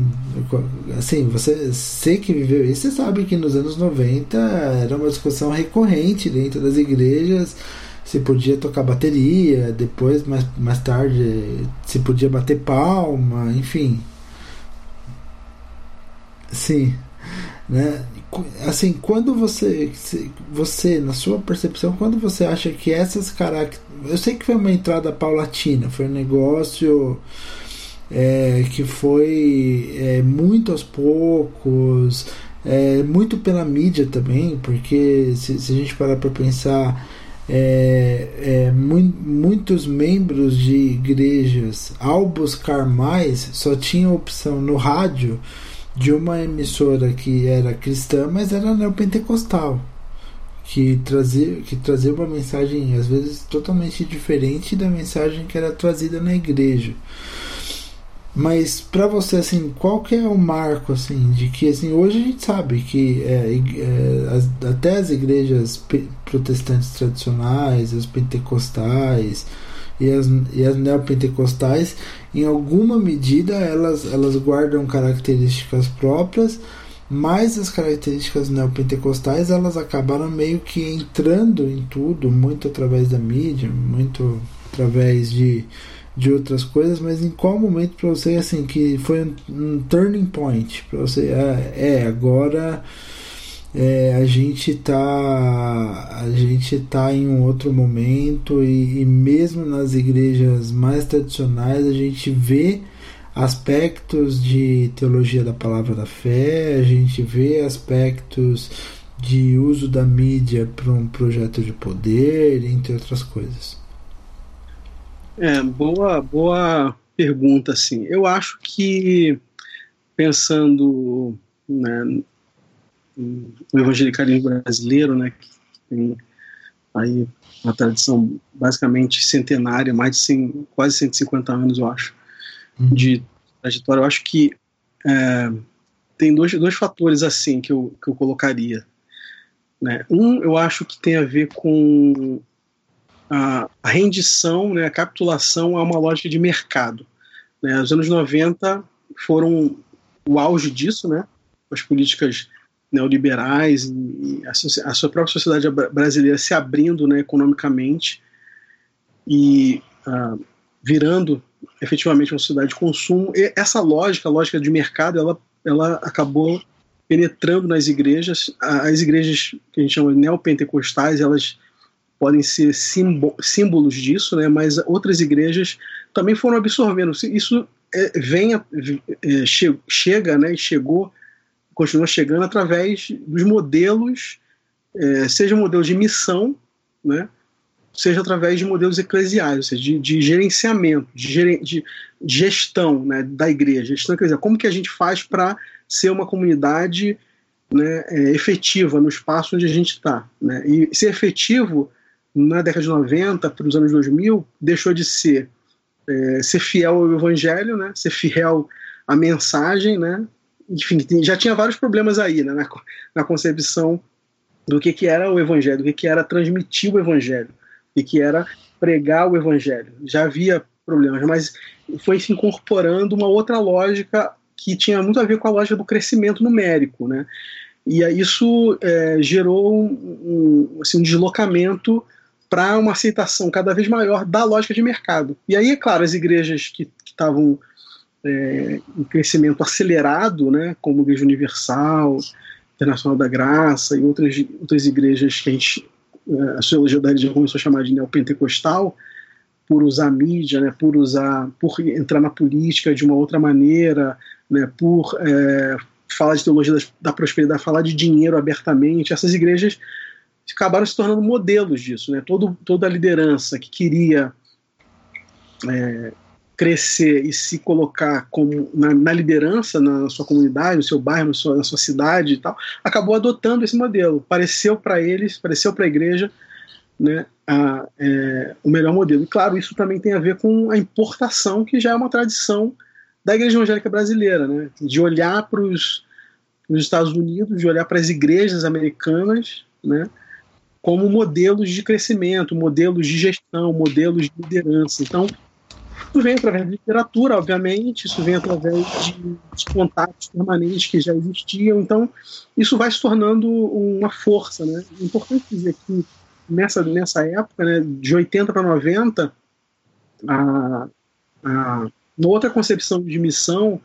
assim você sei que viveu isso você sabe que nos anos 90 era uma discussão recorrente dentro das igrejas se podia tocar bateria depois mais, mais tarde se podia bater palma enfim. Sim né assim, quando você, você, na sua percepção, quando você acha que essas características. Eu sei que foi uma entrada paulatina, foi um negócio é, que foi é, muito aos poucos, é, muito pela mídia também, porque se, se a gente parar para pensar. É, é, mu muitos membros de igrejas, ao buscar mais, só tinham opção no rádio de uma emissora que era cristã, mas era neopentecostal, que trazia, que trazia uma mensagem às vezes totalmente diferente da mensagem que era trazida na igreja. Mas para você assim, qual que é o marco assim de que assim hoje a gente sabe que é, é, as, até as igrejas protestantes tradicionais, as pentecostais e as, e as neopentecostais, em alguma medida elas, elas guardam características próprias, mas as características neopentecostais elas acabaram meio que entrando em tudo, muito através da mídia, muito através de de outras coisas, mas em qual momento para você assim que foi um, um turning point para você é, é agora é, a gente tá a gente tá em um outro momento e, e, mesmo nas igrejas mais tradicionais a gente vê aspectos de teologia da palavra da fé a gente vê aspectos de uso da mídia para um projeto de poder entre outras coisas é, boa, boa pergunta, assim. Eu acho que, pensando né, no evangelicalismo brasileiro, né, que tem aí uma tradição basicamente centenária, mais de 100, quase 150 anos, eu acho, uhum. de trajetória, eu acho que é, tem dois, dois fatores assim que eu, que eu colocaria. Né? Um, eu acho que tem a ver com a, rendição, né, a capitulação a uma lógica de mercado. Né? Os anos 90 foram o auge disso, né? as políticas neoliberais e a, a sua própria sociedade brasileira se abrindo né, economicamente e uh, virando efetivamente uma sociedade de consumo. E essa lógica, a lógica de mercado, ela, ela acabou penetrando nas igrejas. As igrejas que a gente chama de neopentecostais, elas podem ser símbolos disso, né, mas outras igrejas também foram absorvendo. Isso é, vem, é, che, chega né, chegou, continua chegando através dos modelos, é, seja modelos de missão, né, seja através de modelos eclesiais, ou seja, de, de gerenciamento, de, de, gestão né, da igreja, gestão eclesial. Como que a gente faz para ser uma comunidade né, é, efetiva no espaço onde a gente está? Né? E ser efetivo na década de 90 para os anos 2000 deixou de ser é, ser fiel ao evangelho, né, ser fiel à mensagem, né, enfim, já tinha vários problemas aí né, na, na concepção do que, que era o evangelho, do que, que era transmitir o evangelho, do que, era pregar o evangelho. Já havia problemas, mas foi se incorporando uma outra lógica que tinha muito a ver com a lógica do crescimento numérico, né? E isso é, gerou um, assim, um deslocamento para uma aceitação cada vez maior da lógica de mercado. E aí, é claro, as igrejas que estavam é, em crescimento acelerado, né, como a Igreja Universal, Internacional da Graça e outras, outras igrejas que a gente, é, a sociologia da religião começou a chamar de neopentecostal, por usar mídia, né, por usar, por entrar na política de uma outra maneira, né, por é, falar de teologia da, da prosperidade, falar de dinheiro abertamente, essas igrejas acabaram se tornando modelos disso. Né? Todo, toda a liderança que queria é, crescer e se colocar como na, na, liderança na sua comunidade, no seu bairro, na sua, na sua cidade e tal, acabou adotando esse modelo. Pareceu para eles, pareceu para a igreja né, a, é, o melhor modelo. E claro, isso também tem a ver com a importação, que já é uma tradição da igreja evangélica brasileira, né, de olhar para os Estados Unidos, de olhar para as igrejas americanas, né, como modelos de crescimento, modelos de gestão, modelos de liderança. Então, isso vem através da literatura, obviamente, isso vem através de, de contatos permanentes que já existiam. Então, isso vai se tornando uma força. Né? É importante dizer que nessa, nessa época, né, de 80 para 90, a, a, uma outra concepção de missão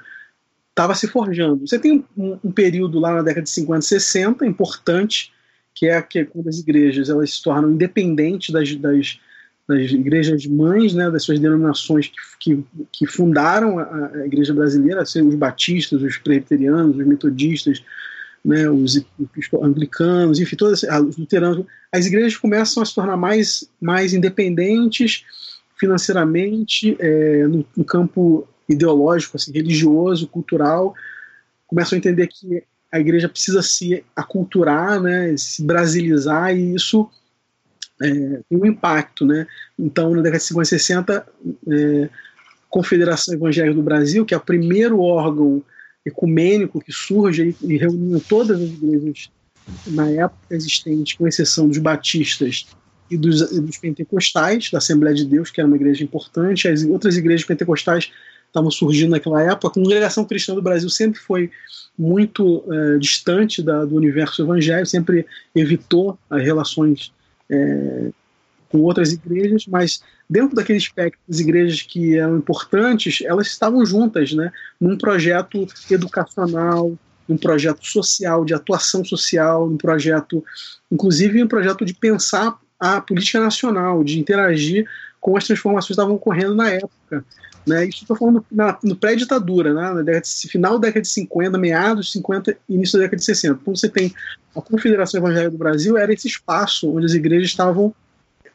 estava se forjando. Você tem um, um, período lá na década de 50 e 60 importante, que é que quando as igrejas elas se tornam independentes das, das, das igrejas mães, né, das suas denominações que, que, que fundaram a, a, igreja brasileira, assim, os batistas, os presbiterianos, os metodistas, né, os, os anglicanos, enfim, todos os luteranos, as igrejas começam a se tornar mais, mais independentes financeiramente, é, no, no campo ideológico, assim, religioso, cultural, começam a entender que a igreja precisa se aculturar, né, se brasilizar, e isso é, tem um impacto. Né? Então, na década de 50 e 60, é, Confederação Evangélica do Brasil, que é o primeiro órgão ecumênico que surge e reunindo todas as igrejas na época existentes, com exceção dos batistas e dos, e dos, pentecostais, da Assembleia de Deus, que era uma igreja importante, as outras igrejas pentecostais estavam surgindo naquela época. A congregação cristã do Brasil sempre foi muito é, distante da, do universo evangélico, sempre evitou as relações é, com outras igrejas, mas dentro daquele espectro das igrejas que eram importantes, elas estavam juntas, né, num projeto educacional, num projeto social, de atuação social, num projeto, inclusive um projeto de pensar a política nacional, de interagir com as transformações que estavam ocorrendo na época. Né? Isso estou falando na, no pré-ditadura, né? na década de, final da década de 50, meados de 50 início da década de 60. Então você tem a Confederação Evangélica do Brasil, era esse espaço onde as igrejas estavam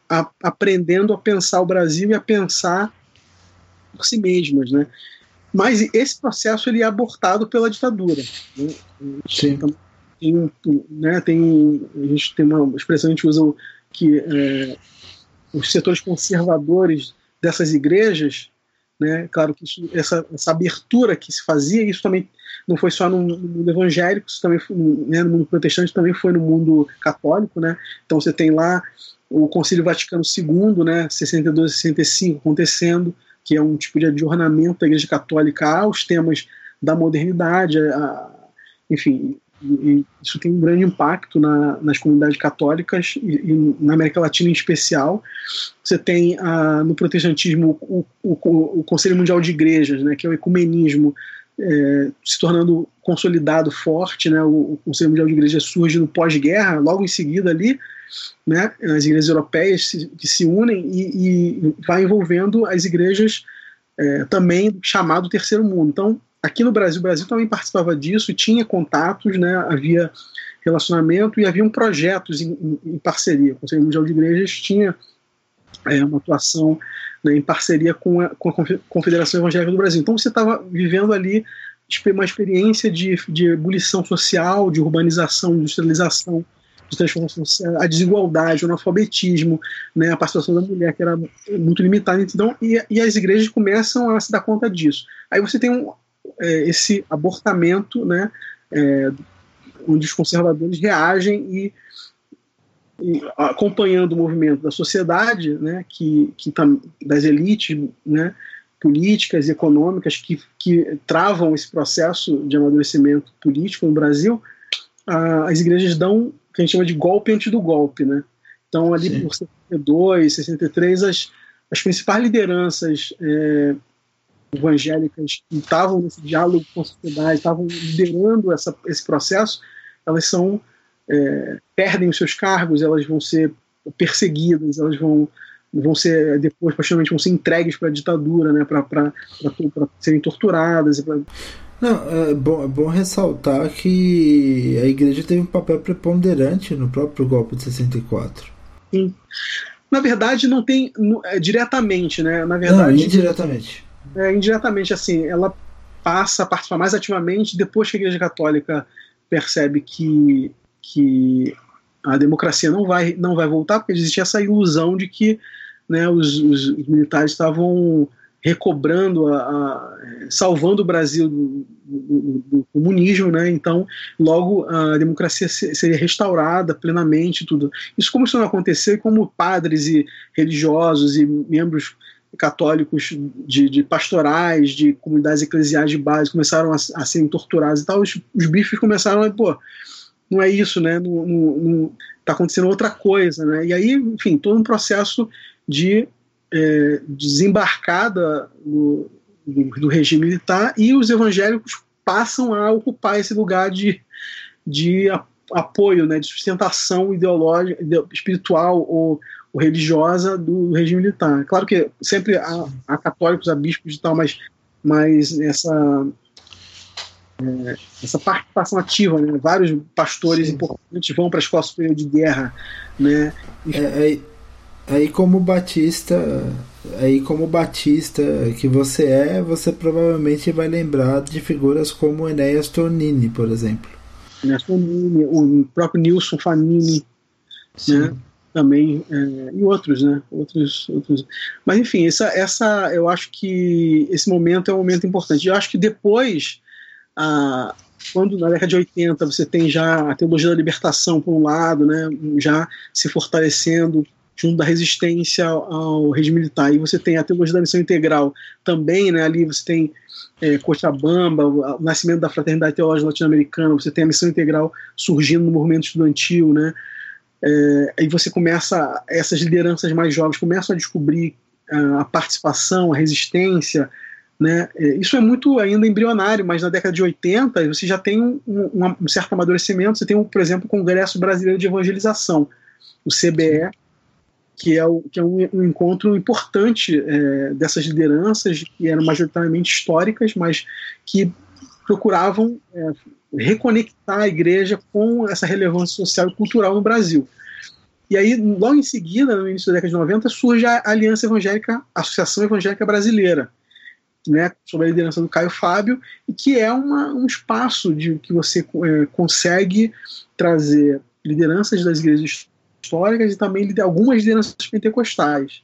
a, aprendendo a pensar o Brasil e a pensar por si mesmas. Né? Mas esse processo ele é abortado pela ditadura. Né? Sim. Então, tem, né, tem, a gente tem uma expressão que a gente usa que é, os setores conservadores dessas igrejas, né, claro que isso, essa, essa, abertura que se fazia, isso também não foi só no, mundo evangélico, isso também foi, né, no mundo protestante, também foi no mundo católico, né, então você tem lá o Concílio Vaticano II, né, 62 e 65 acontecendo, que é um tipo de ornamento da Igreja Católica aos temas da modernidade, a, enfim, e isso tem um grande impacto na, nas comunidades católicas e, e, na América Latina em especial. Você tem ah, no protestantismo o, o, o, Conselho Mundial de Igrejas, né, que é o ecumenismo, é, se tornando consolidado forte. Né, o, o Conselho Mundial de Igrejas surge no pós-guerra, logo em seguida ali, né, as igrejas europeias se, que se unem e, e vai envolvendo as igrejas é, também chamado Terceiro Mundo. Então, aqui no Brasil, o Brasil também participava disso, tinha contatos, né, havia relacionamento e haviam projetos em, em, em parceria. O Conselho Mundial de Igrejas tinha é, uma atuação né, em parceria com a, com a, Confederação Evangélica do Brasil. Então você estava vivendo ali uma experiência de, de ebulição social, de urbanização, industrialização, de transformação social, a desigualdade, o analfabetismo, né, a participação da mulher, que era muito limitada. Então, e, e as igrejas começam a se dar conta disso. Aí você tem um, é, esse abortamento, né, é, onde os conservadores reagem e, e, acompanhando o movimento da sociedade, né, que, que tá, das elites, né, políticas e econômicas que, que travam esse processo de amadurecimento político no Brasil, as igrejas dão o que a gente chama de golpe antes do golpe, né? Então ali Sim. por 62, 63, as, as principais lideranças é, evangélicas que estavam nesse diálogo com a sociedade, estavam liderando essa, esse processo, elas são é, perdem os seus cargos, elas vão ser perseguidas, elas vão vão ser depois posteriormente vão ser entregues para a ditadura, né, para serem torturadas. Pra... Não, é bom, é bom ressaltar que a igreja teve um papel preponderante no próprio golpe de 64. Sim. Na verdade, não tem é, diretamente, né? Na verdade, não, indiretamente é, indiretamente, assim, ela passa a participar mais ativamente depois que a Igreja Católica percebe que, que a democracia não vai, não vai voltar, porque existia essa ilusão de que né, os, os, militares estavam recobrando, a, a, salvando o Brasil do, do, do, comunismo, né? Então, logo a democracia seria restaurada plenamente, tudo. Isso começou a acontecer como padres e religiosos e membros católicos de, de, pastorais, de comunidades eclesiais de base começaram a, a serem torturados e tal, os, os bifes começaram a, pô, não é isso, né? Tá acontecendo outra coisa, né? E aí, enfim, todo um processo de é, desembarcada do, do, do, regime militar e os evangélicos passam a ocupar esse lugar de, de apoio, né? De sustentação ideológica, espiritual ou religiosa do regime militar. Claro que sempre há, há católicos, há bispos e tal, mas, mas essa, é, essa participação ativa, né? vários pastores Sim. importantes vão para a escola superior de guerra. Né? É, aí, aí, como Batista aí como batista que você é, você provavelmente vai lembrar de figuras como Enéas Tornini, por exemplo. Enéas Tornini, o próprio Nilson Fanini, né? Também, é, e outros, né? Outros, outros. Mas enfim, essa, essa, eu acho que esse momento é um momento importante. Eu acho que depois, a, quando na década de 80 você tem já a teologia da libertação por um lado, né, já se fortalecendo junto da resistência ao regime militar. E você tem a teologia da missão integral também, né? Ali você tem é, Cochabamba, o nascimento da fraternidade teológica latino-americana, você tem a missão integral surgindo no movimento estudantil, né? É, aí você começa, essas lideranças mais jovens começam a descobrir a participação, a resistência, né? É, isso é muito ainda embrionário, mas na década de 80 você já tem um, um, um certo amadurecimento. Você tem, por exemplo, o Congresso Brasileiro de Evangelização, o CBE, que é, o, que é um, um encontro importante é, dessas lideranças, que eram majoritariamente históricas, mas que procuravam é, reconectar a igreja com essa relevância social e cultural no Brasil. E aí, logo em seguida, no início da década de 90, surge a Aliança Evangélica, Associação Evangélica Brasileira, né, sob a liderança do Caio Fábio, e que é uma, um espaço de que você é, consegue trazer lideranças das igrejas históricas e também algumas lideranças pentecostais.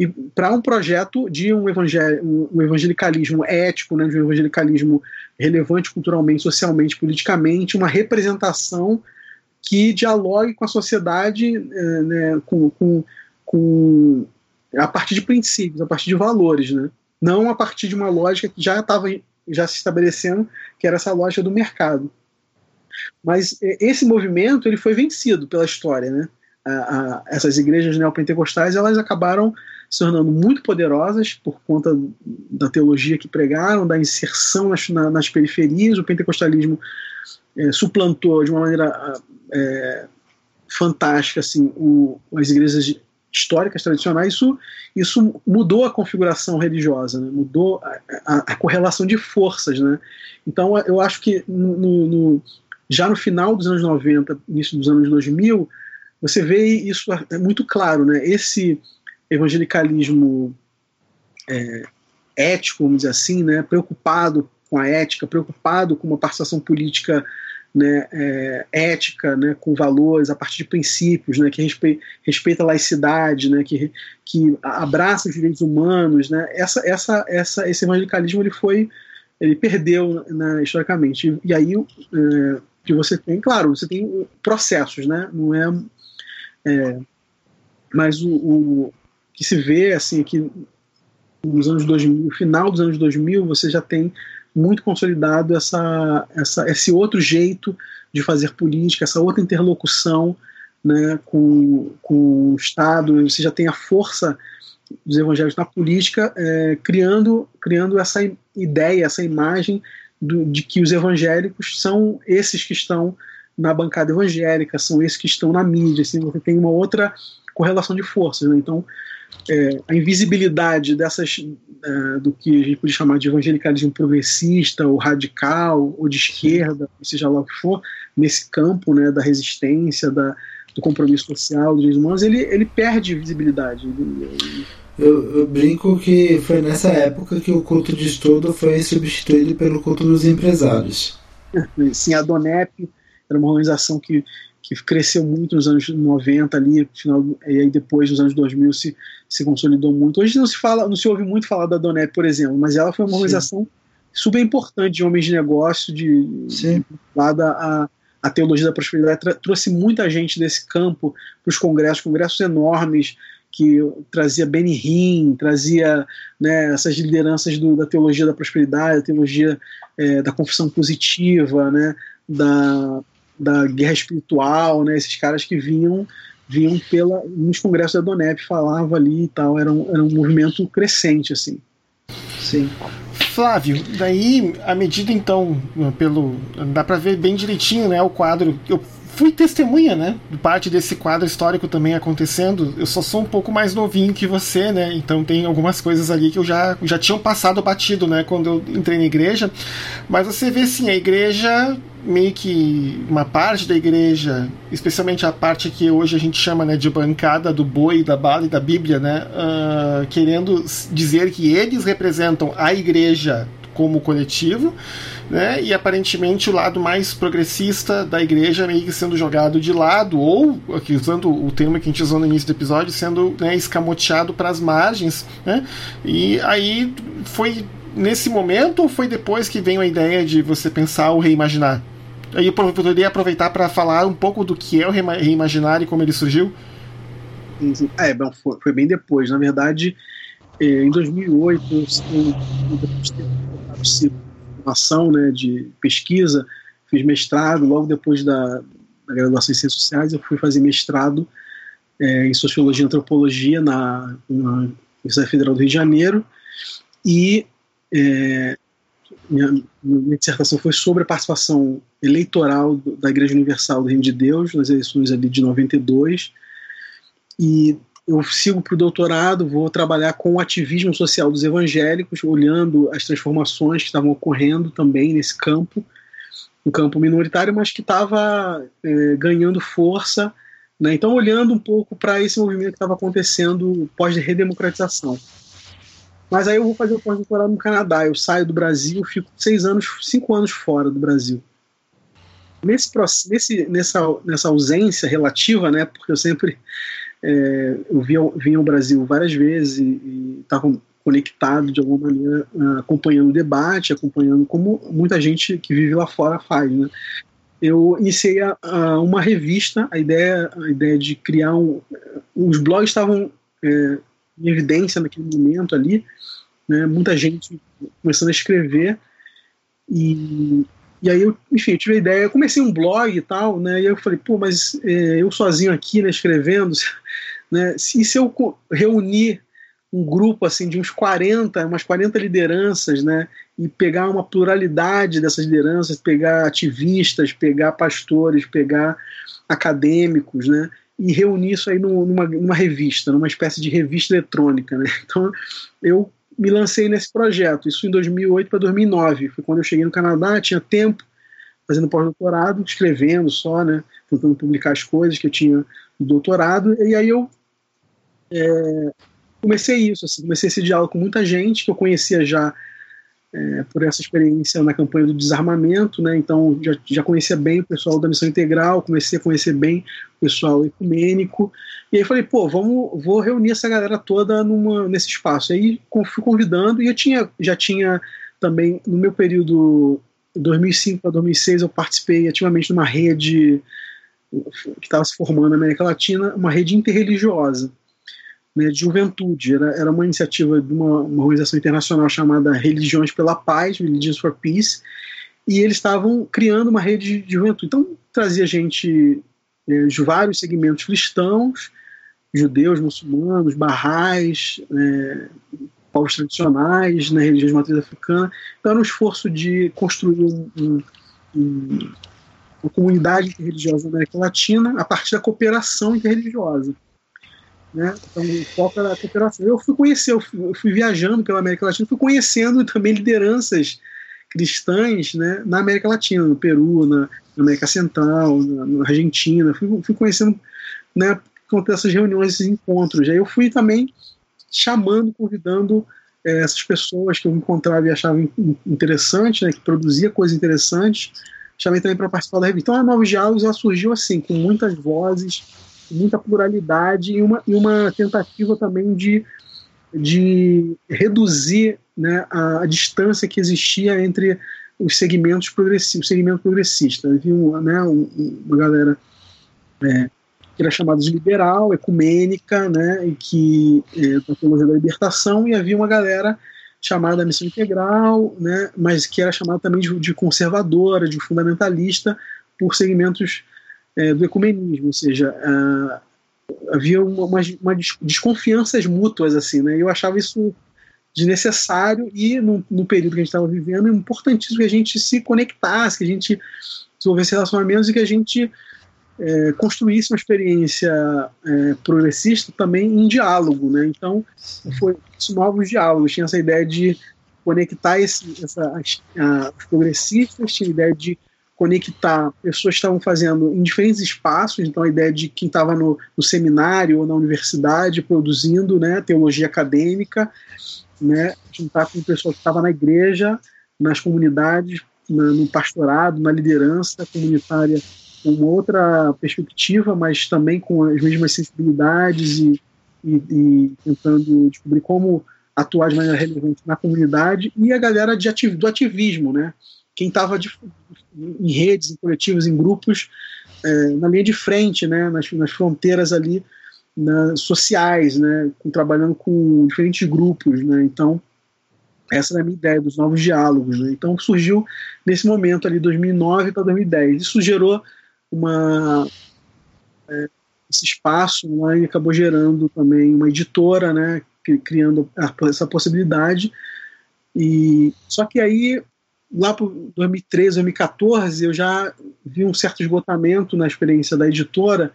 E para um projeto de um, um evangelicalismo ético, né, de um evangelicalismo relevante culturalmente, socialmente, politicamente, uma representação que dialogue com a sociedade é, né, com, com, com, a partir de princípios, a partir de valores, né? não a partir de uma lógica que já estava já se estabelecendo, que era essa lógica do mercado. Mas é, esse movimento ele foi vencido pela história, né? a, a, essas igrejas neopentecostais elas acabaram se tornando muito poderosas por conta da teologia que pregaram, da inserção nas, na, nas periferias. O pentecostalismo é, suplantou de uma maneira é, fantástica assim, o, as igrejas históricas tradicionais. Isso, isso mudou a configuração religiosa, né? mudou a, a, a, correlação de forças. Né? Então, eu acho que no, no, já no final dos anos 90, início dos anos 2000, você vê isso é muito claro, né? Esse evangelicalismo é, ético, vamos dizer assim, né? Preocupado com a ética, preocupado com uma participação política né, é, ética, né, com valores, a partir de princípios, né, que respeita, respeita a laicidade, né, que, que abraça os direitos humanos, né, essa, essa, essa, esse evangelicalismo ele foi, ele perdeu né, historicamente. E, e aí é, que você tem, claro, você tem processos, né, não é é, mas o, o, que se vê assim que nos anos 2000, no final dos anos 2000, você já tem muito consolidado essa, essa, esse outro jeito de fazer política, essa outra interlocução né, com, com o Estado, você já tem a força dos evangélicos na política, é, criando, criando essa ideia, essa imagem do, de que os evangélicos são esses que estão na bancada evangélica, são esses que estão na mídia, assim, você tem uma outra correlação de forças. Né? Então, é, a invisibilidade dessas é, do que a gente pode chamar de evangelicalismo progressista, ou radical, ou de esquerda, seja lá o que for, nesse campo né, da resistência, da, do compromisso social, dos direitos humanos, ele, ele perde visibilidade. Ele, eu, eu, brinco que foi nessa época que o culto de estudo foi substituído pelo culto dos empresários. Sim, a DONEP era uma organização que, que cresceu muito nos anos 90 ali, final, e aí depois nos anos 2000 se, se consolidou muito. Hoje não se fala, não se ouve muito falar da Donep, por exemplo, mas ela foi uma organização Sim. super importante de homens de negócio, de, de lada a, a teologia da prosperidade, trouxe muita gente desse campo para os congressos, congressos enormes, que trazia Benny Hinn, trazia né, essas lideranças do, da teologia da prosperidade, da teologia é, da confissão positiva, né, da, da guerra espiritual, né? Esses caras que vinham vinham pela nos congressos da Donep falava ali e tal, era um, era um movimento crescente assim. Sim. Flávio, daí, à medida então, pelo. dá para ver bem direitinho né, o quadro. Eu fui testemunha, né, parte desse quadro histórico também acontecendo. Eu só sou um pouco mais novinho que você, né? Então tem algumas coisas ali que eu já já tinham passado batido, né, quando eu entrei na igreja. Mas você vê assim, a igreja meio que uma parte da igreja, especialmente a parte que hoje a gente chama né, de bancada do boi, da bala e da Bíblia, né, uh, querendo dizer que eles representam a igreja como coletivo, né? E aparentemente o lado mais progressista da igreja meio que sendo jogado de lado, ou, aqui, usando o termo que a gente usou no início do episódio, sendo né, escamoteado para as margens, né? E aí foi nesse momento ou foi depois que veio a ideia de você pensar o reimaginar? Aí eu poderia aproveitar para falar um pouco do que é o reimaginar e como ele surgiu? É, bom, foi, bem depois. Na verdade, em 2008, eu, eu, formação né, de pesquisa, fiz mestrado, logo depois da, da graduação em Ciências Sociais, eu fui fazer mestrado é, em Sociologia e Antropologia na, na, Universidade Federal do Rio de Janeiro, e é, minha, minha, dissertação foi sobre a participação eleitoral da Igreja Universal do Reino de Deus nas eleições ali de 92, e eu sigo para o doutorado, vou trabalhar com o ativismo social dos evangélicos, olhando as transformações que estavam ocorrendo também nesse campo, um campo minoritário, mas que estava é, ganhando força. Né? Então, olhando um pouco para esse movimento que estava acontecendo pós-redemocratização. Mas aí eu vou fazer o pós-doutorado no Canadá. Eu saio do Brasil, fico seis anos, cinco anos fora do Brasil. Nesse, nesse, nessa, nessa ausência relativa, né, porque eu sempre é, eu via, vinha ao Brasil várias vezes e estava conectado de alguma maneira, uh, acompanhando o debate, acompanhando como muita gente que vive lá fora faz. Né? Eu iniciei a, a uma revista, a ideia, a ideia de criar um. Os blogs estavam é, em evidência naquele momento ali, né? muita gente começando a escrever. E, e aí eu, enfim, eu tive a ideia, eu comecei um blog e tal, né? E eu falei, pô, mas é, eu sozinho aqui, né, escrevendo, né? Se, se eu reunir um grupo assim de uns 40, umas 40 lideranças, né, e pegar uma pluralidade dessas lideranças, pegar ativistas, pegar pastores, pegar acadêmicos, né, e reunir isso aí numa, numa revista, numa espécie de revista eletrônica, né. Então eu me lancei nesse projeto, isso em 2008 para 2009, foi quando eu cheguei no Canadá, tinha tempo fazendo pós-doutorado, escrevendo só, né, tentando publicar as coisas que eu tinha no doutorado, e aí eu é, comecei isso, assim, comecei esse diálogo com muita gente que eu conhecia já é, por essa experiência na campanha do desarmamento, né? Então já, já conhecia bem o pessoal da missão integral, comecei a conhecer bem o pessoal ecumênico, e aí falei, pô, vamos, vou reunir essa galera toda numa, nesse espaço. Aí fui convidando e eu tinha, já tinha também no meu período 2005 para 2006 eu participei ativamente de uma rede que estava se formando na América Latina, uma rede interreligiosa né, de juventude. Era, era uma iniciativa de uma, uma organização internacional chamada Religiões pela Paz, Religions for Peace, e eles estavam criando uma rede de juventude. Então, trazia gente é, de vários segmentos cristãos, judeus, muçulmanos, barrais, é, povos tradicionais, né, religiões de matriz africana. Então, era um esforço de construir um, um, um, uma comunidade religiosa na América Latina a partir da cooperação interreligiosa. Né? Então, o foco era a cooperação. Eu fui conhecer, eu fui, eu fui, viajando pela América Latina, fui conhecendo também lideranças cristãs né, na América Latina, no Peru, na, na América Central, na, na Argentina. Fui, fui, conhecendo né, com essas reuniões, esses encontros. Aí eu fui também chamando, convidando é, essas pessoas que eu encontrava e achava interessante, né, que produzia coisas interessantes, chamei também para participar da revista. Então, a Novos Diálogos ela surgiu assim, com muitas vozes, muita pluralidade e uma, e uma tentativa também de, de reduzir né, a, a distância que existia entre os segmentos progressistas, o segmento progressista. Havia uma, né, uma galera é, que era chamada de liberal, ecumênica, né, e que é, da teologia da libertação, e havia uma galera chamada missão integral, né, mas que era chamada também de, de conservadora, de fundamentalista, por segmentos é, do ecumenismo, ou seja, havia uma, uma, desconfianças mútuas assim, né? Eu achava isso desnecessário e no, no período que a gente estava vivendo é importantíssimo que a gente se conectasse, que a gente desenvolvesse relacionamentos e que a gente é, construísse uma experiência é, progressista também em diálogo, né? Então, foi novos diálogos. Tinha essa ideia de conectar esse, essa, a, os progressistas, tinha a ideia de conectar pessoas que estavam fazendo em diferentes espaços, então a ideia de quem estava no, no, seminário ou na universidade produzindo né, teologia acadêmica, né, juntar com o pessoal que estava na igreja, nas comunidades, na, no pastorado, na liderança comunitária, com uma outra perspectiva, mas também com as mesmas sensibilidades e, e, e tentando descobrir como atuar de maneira relevante na comunidade, e a galera de do ativismo, né? Quem estava em redes, em coletivos, em grupos, é, na linha de frente, né, nas, nas fronteiras ali na, sociais, né, com, trabalhando com diferentes grupos. Né, então, essa era a minha ideia dos novos diálogos. Né, então, surgiu nesse momento ali, 2009 para 2010. Isso gerou uma, é, esse espaço lá e acabou gerando também uma editora, né, criando essa possibilidade. E só que aí lá por 2013, 2014, eu já vi um certo esgotamento na experiência da editora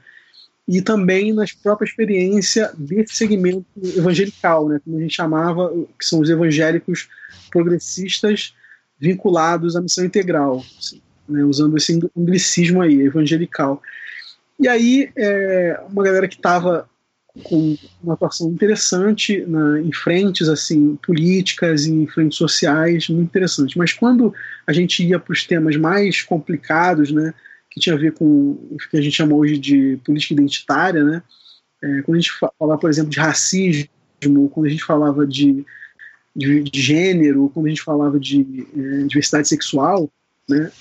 e também na própria experiência desse segmento evangelical, né, como a gente chamava, que são os evangélicos progressistas vinculados à missão integral, né, usando esse anglicismo aí, evangelical. E aí, é, uma galera que estava com uma atuação interessante em frentes assim políticas e em frentes sociais muito interessante. Mas quando a gente ia para os temas mais complicados né que tinha a ver com o que a gente chama hoje de política identitária né é, quando a gente falava por exemplo de racismo quando a gente falava de, de, de gênero quando a gente falava de é, diversidade sexual né,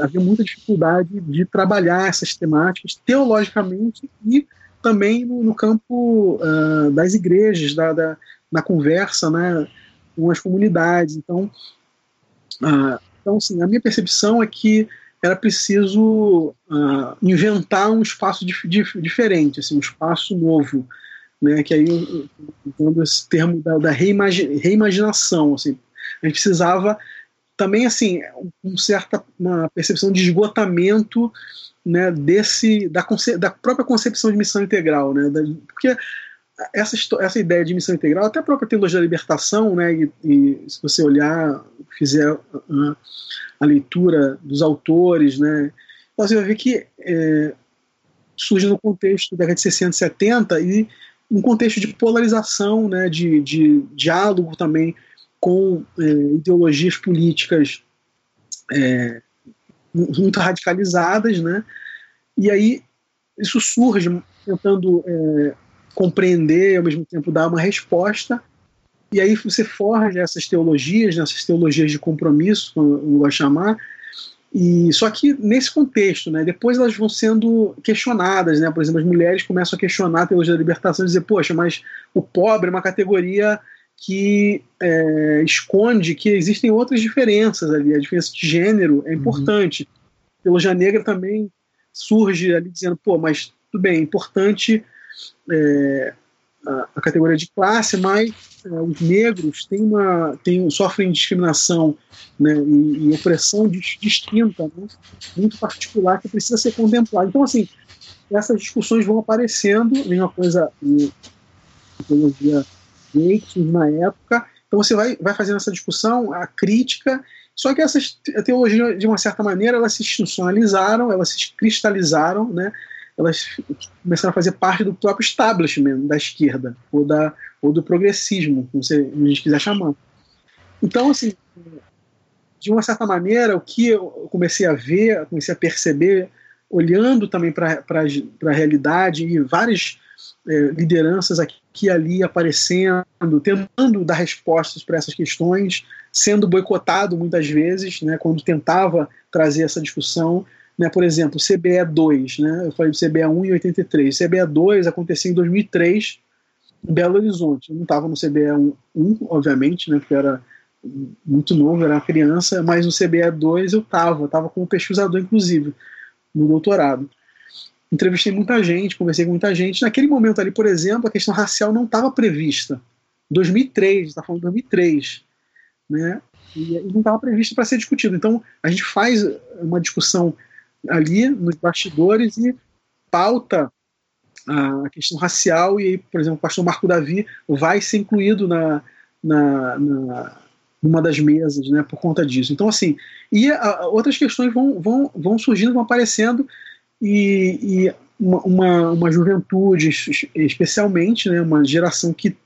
havia muita dificuldade de trabalhar essas temáticas teologicamente e também no, no campo uh, das igrejas, da, da, na conversa né, com as comunidades. Então, uh, então assim, a minha percepção é que era preciso uh, inventar um espaço dif dif diferente, assim, um espaço novo, né, que aí usando esse termo da, da reimagi reimaginação, assim, a gente precisava também assim um certa uma percepção de esgotamento né, desse da, da própria concepção de missão integral, né, da, porque essa, essa ideia de missão integral, até a própria teologia da libertação, né, e, e se você olhar, fizer a, a, leitura dos autores, né, você vai ver que é, surge no contexto da década de 60 e 70 e um contexto de polarização, né, de, de diálogo também com é, ideologias políticas é, muito radicalizadas, né? E aí isso surge tentando é, compreender ao mesmo tempo dar uma resposta. E aí você forja essas teologias, né, essas teologias de compromisso, como eu gosto de chamar, e só que nesse contexto, né, depois elas vão sendo questionadas, né, por exemplo, as mulheres começam a questionar a teologia da libertação e dizer, poxa, mas o pobre é uma categoria que é, esconde que existem outras diferenças ali. A diferença de gênero é uhum. importante. Uhum. Teologia negra também surge ali dizendo, pô, mas tudo bem, é importante é, a, a, categoria de classe, mas é, os negros têm uma, têm, sofrem discriminação né, e, e opressão distinta, né, muito particular, que precisa ser contemplada. Então, assim, essas discussões vão aparecendo, a mesma coisa em teologia Gates na época. Então você vai, vai fazendo essa discussão, a crítica, só que essas teologias, de uma certa maneira, elas se institucionalizaram, elas se cristalizaram, né? elas começaram a fazer parte do próprio establishment da esquerda, ou, da, ou do progressismo, como você, a gente quiser chamar. Então, assim, de uma certa maneira, o que eu comecei a ver, comecei a perceber, olhando também para a realidade e várias lideranças aqui e ali aparecendo, tentando dar respostas para essas questões, sendo boicotado muitas vezes, né, quando tentava trazer essa discussão. Né, por exemplo, CBE 2, né, eu falei do CBE 1 em 83. CBE 2 aconteceu em 2003 em Belo Horizonte. Eu não estava no CBE 1, 1, obviamente, né, porque era muito novo, era uma criança, mas no CBE 2 eu estava, estava como pesquisador, inclusive, no doutorado entrevistei muita gente, conversei com muita gente. Naquele momento ali, por exemplo, a questão racial não estava prevista. 2003, está falando 2003, né? E, e não estava prevista para ser discutido. Então, a gente faz uma discussão ali nos bastidores e pauta a questão racial e, por exemplo, o pastor Marco Davi vai ser incluído na, na, na numa das mesas, né, por conta disso. Então, assim, e a, outras questões vão, vão, vão surgindo, vão aparecendo, e, e uma, uma, juventude, especialmente, né, uma geração que,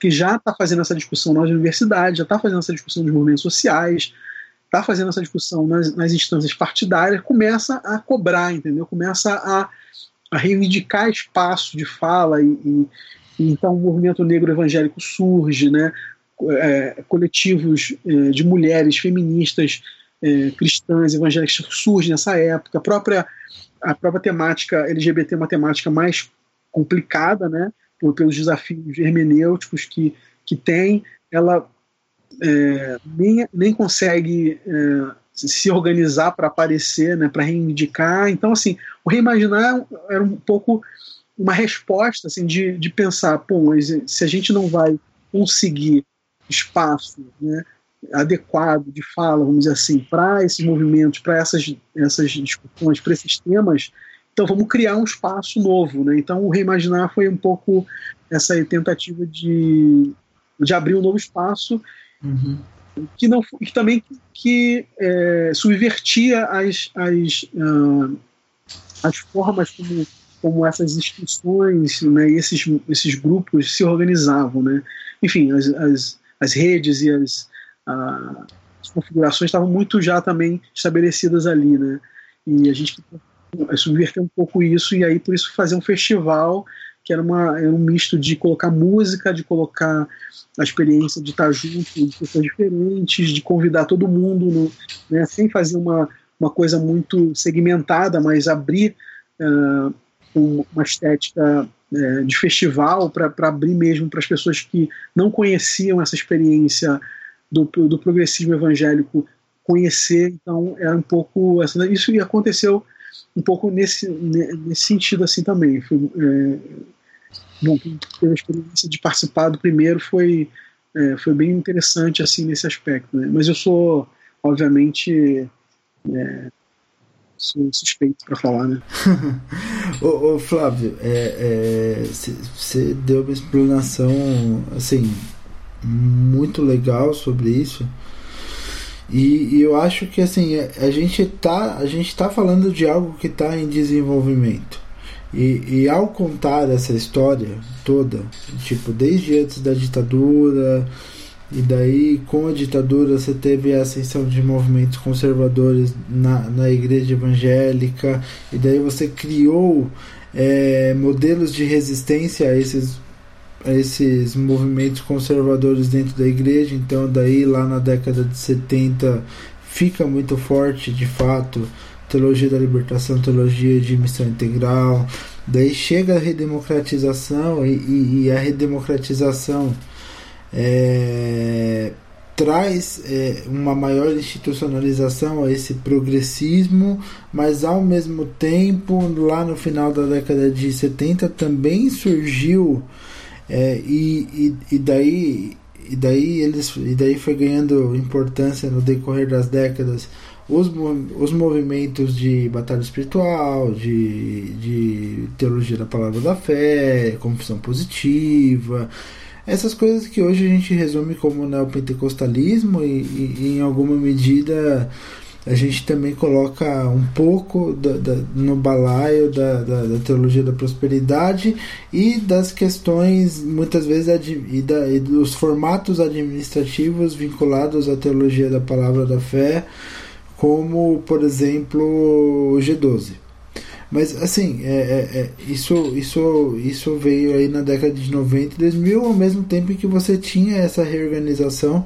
que já está fazendo essa discussão nas universidades, já está fazendo essa discussão nos movimentos sociais, está fazendo essa discussão nas, nas instâncias partidárias, começa a cobrar, entendeu? Começa a a reivindicar espaço de fala e, e, e então o movimento negro evangélico surge, né? É, coletivos é, de mulheres feministas é, cristãs evangélicas surgem nessa época. A própria a própria temática LGBT é uma temática mais complicada, né? pelos desafios hermenêuticos que que tem, ela é, nem, nem consegue é, se organizar para aparecer, né, para reivindicar. Então, assim, o reimaginar era um pouco uma resposta assim, de, de pensar, pô, se a gente não vai conseguir espaço né, adequado de fala, vamos dizer assim, para esses movimentos, para essas, essas discussões, para esses temas, então vamos criar um espaço novo. Né? Então, o reimaginar foi um pouco essa tentativa de, de abrir um novo espaço. Uhum que não que também que é, subvertia as, as, uh, as formas como, como essas instituições né, e esses, esses grupos se organizavam. Né? Enfim, as, as, as redes e as, as configurações estavam muito já também estabelecidas ali. Né? E a gente subverter um pouco isso e aí por isso fazer um festival que era, uma, era um misto de colocar música, de colocar a experiência de estar junto de pessoas diferentes, de convidar todo mundo, no, né, sem fazer uma, uma coisa muito segmentada, mas abrir uh, uma estética uh, de festival para abrir mesmo para as pessoas que não conheciam essa experiência do, do progressismo evangélico conhecer. Então, era um pouco. Isso aconteceu um pouco nesse, nesse sentido assim também. Foi, é, bom, a experiência de participar do primeiro foi, é, foi bem interessante assim nesse aspecto. Né? Mas eu sou, obviamente, é, suspeito para falar, né? ô, ô, Flávio, você é, deu uma explanação assim muito legal sobre isso. E, e, eu acho que assim a, gente tá a gente tá falando de algo que está em desenvolvimento. E, e ao contar essa história toda, tipo desde antes da ditadura e daí com a ditadura você teve a ascensão de movimentos conservadores na, na igreja evangélica e daí você criou é, modelos de resistência a esses a esses movimentos conservadores dentro da igreja. Então, daí lá na década de 70 fica muito forte, de fato, teologia da libertação, teologia de missão integral. Daí chega a redemocratização e, e, e a redemocratização é, traz é, uma maior institucionalização a esse progressismo, mas ao mesmo tempo, lá no final da década de 70 também surgiu é, e, e, e, daí e daí eles e daí foi ganhando importância no decorrer das décadas os, os movimentos de batalha espiritual, de, de teologia da palavra da fé, confissão positiva, essas coisas que hoje a gente resume como neopentecostalismo e, e, e em alguma medida a gente também coloca um pouco da, da, no balaio da, da, teologia da prosperidade e das questões, muitas vezes, e, e dos formatos administrativos vinculados à teologia da palavra da fé, como, por exemplo, o G12. Mas assim, é, é, é, isso, isso, isso veio aí na década de 90 e 2000, ao mesmo tempo que você tinha essa reorganização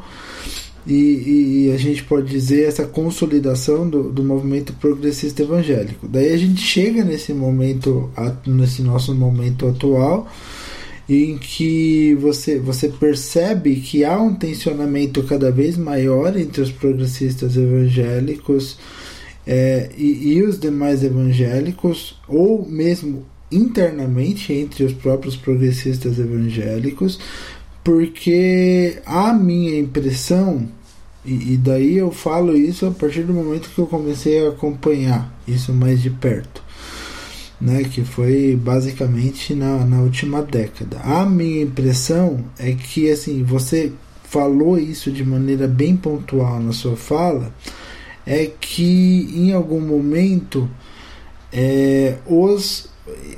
e, e, a gente pode dizer essa consolidação do, do movimento progressista evangélico. Daí a gente chega nesse momento, nesse nosso momento atual, em que você, você percebe que há um tensionamento cada vez maior entre os progressistas evangélicos é, e, e os demais evangélicos, ou mesmo internamente entre os próprios progressistas evangélicos, porque a minha impressão, e, e, daí eu falo isso a partir do momento que eu comecei a acompanhar isso mais de perto. né, que foi basicamente na, na última década. A minha impressão é que assim você falou isso de maneira bem pontual na sua fala, é que em algum momento é, os,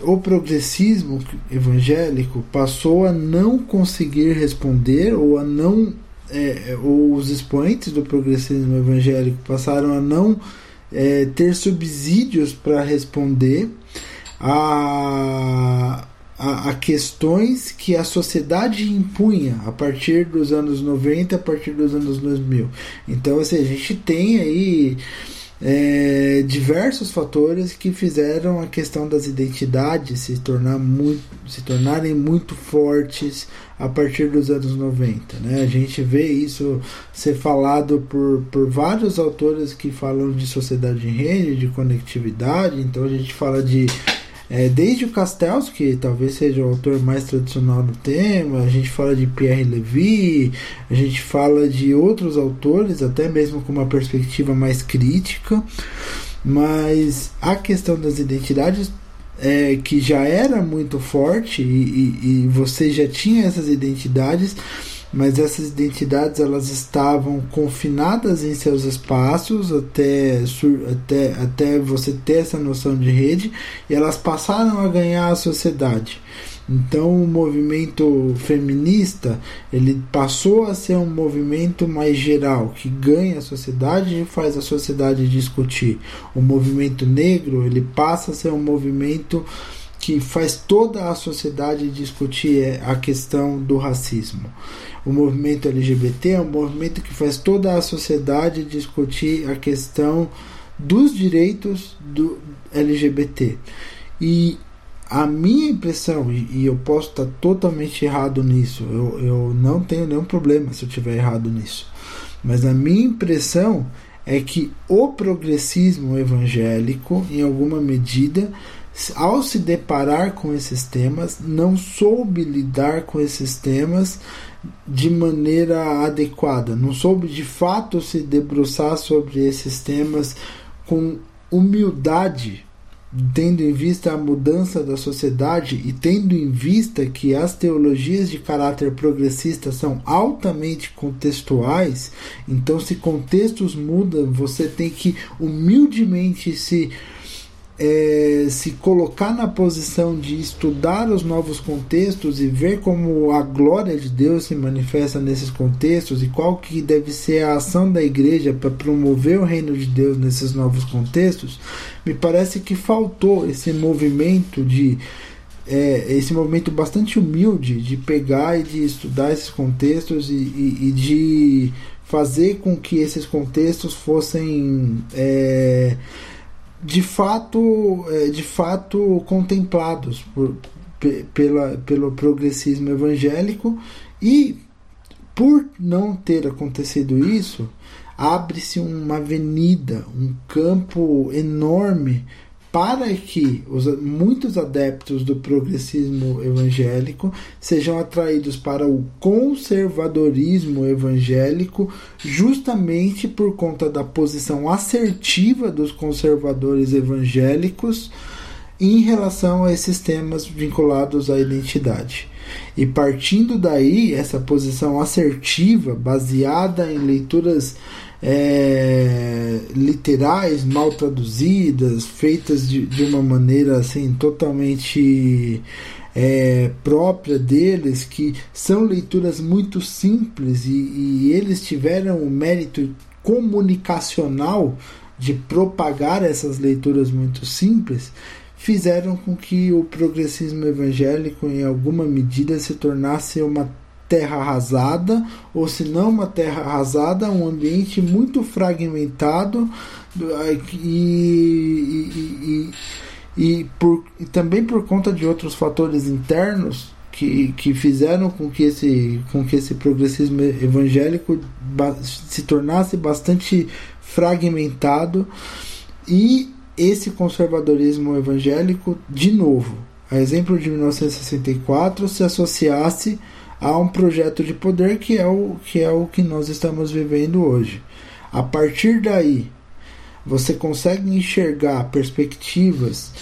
o progressismo evangélico passou a não conseguir responder ou a não é, ou os expoentes do progressismo evangélico passaram a não é, ter subsídios para responder a, a, a, questões que a sociedade impunha a partir dos anos 90, a partir dos anos 2000. Então, assim, a gente tem aí é, diversos fatores que fizeram a questão das identidades se, tornar muito, se tornarem muito fortes a partir dos anos 90. Né? A gente vê isso ser falado por, por vários autores que falam de sociedade em rede, de conectividade, então a gente fala de é, desde o Castells, que talvez seja o autor mais tradicional do tema, a gente fala de Pierre Levy, a gente fala de outros autores, até mesmo com uma perspectiva mais crítica, mas a questão das identidades é, que já era muito forte e, e, e você já tinha essas identidades mas essas identidades elas estavam confinadas em seus espaços até, até, até você ter essa noção de rede e elas passaram a ganhar a sociedade. Então o movimento feminista ele passou a ser um movimento mais geral que ganha a sociedade e faz a sociedade discutir. O movimento negro ele passa a ser um movimento que faz toda a sociedade discutir a questão do racismo. O movimento LGBT é um movimento que faz toda a sociedade discutir a questão dos direitos do LGBT. E a minha impressão, e, eu posso estar totalmente errado nisso, eu, eu não tenho nenhum problema se eu estiver errado nisso, mas a minha impressão é que o progressismo evangélico, em alguma medida, ao se deparar com esses temas, não soube lidar com esses temas de maneira adequada, não soube de fato se debruçar sobre esses temas com humildade, tendo em vista a mudança da sociedade e tendo em vista que as teologias de caráter progressista são altamente contextuais, então se contextos mudam, você tem que humildemente se é, se colocar na posição de estudar os novos contextos e ver como a glória de Deus se manifesta nesses contextos e qual que deve ser a ação da igreja para promover o reino de Deus nesses novos contextos, me parece que faltou esse movimento de é, esse movimento bastante humilde de pegar e de estudar esses contextos e, e, e de fazer com que esses contextos fossem é, de fato, é, de fato contemplados por, pela, pelo progressismo evangélico e por não ter acontecido isso, abre-se uma avenida, um campo enorme para que os, muitos adeptos do progressismo evangélico sejam atraídos para o conservadorismo evangélico, justamente por conta da posição assertiva dos conservadores evangélicos em relação a esses temas vinculados à identidade. E partindo daí, essa posição assertiva, baseada em leituras é, literais mal traduzidas, feitas de, de uma maneira assim totalmente é, própria deles, que são leituras muito simples e, e eles tiveram o mérito comunicacional de propagar essas leituras muito simples, fizeram com que o progressismo evangélico, em alguma medida, se tornasse uma terra arrasada, ou se não uma terra arrasada, um ambiente muito fragmentado e, e, e, e, por, e também por conta de outros fatores internos que, que fizeram com que, esse, com que esse progressismo evangélico se tornasse bastante fragmentado. E esse conservadorismo evangélico, de novo, a exemplo de 1964, se associasse a um projeto de poder que é o que é o que nós estamos vivendo hoje. A partir daí, você consegue enxergar perspectivas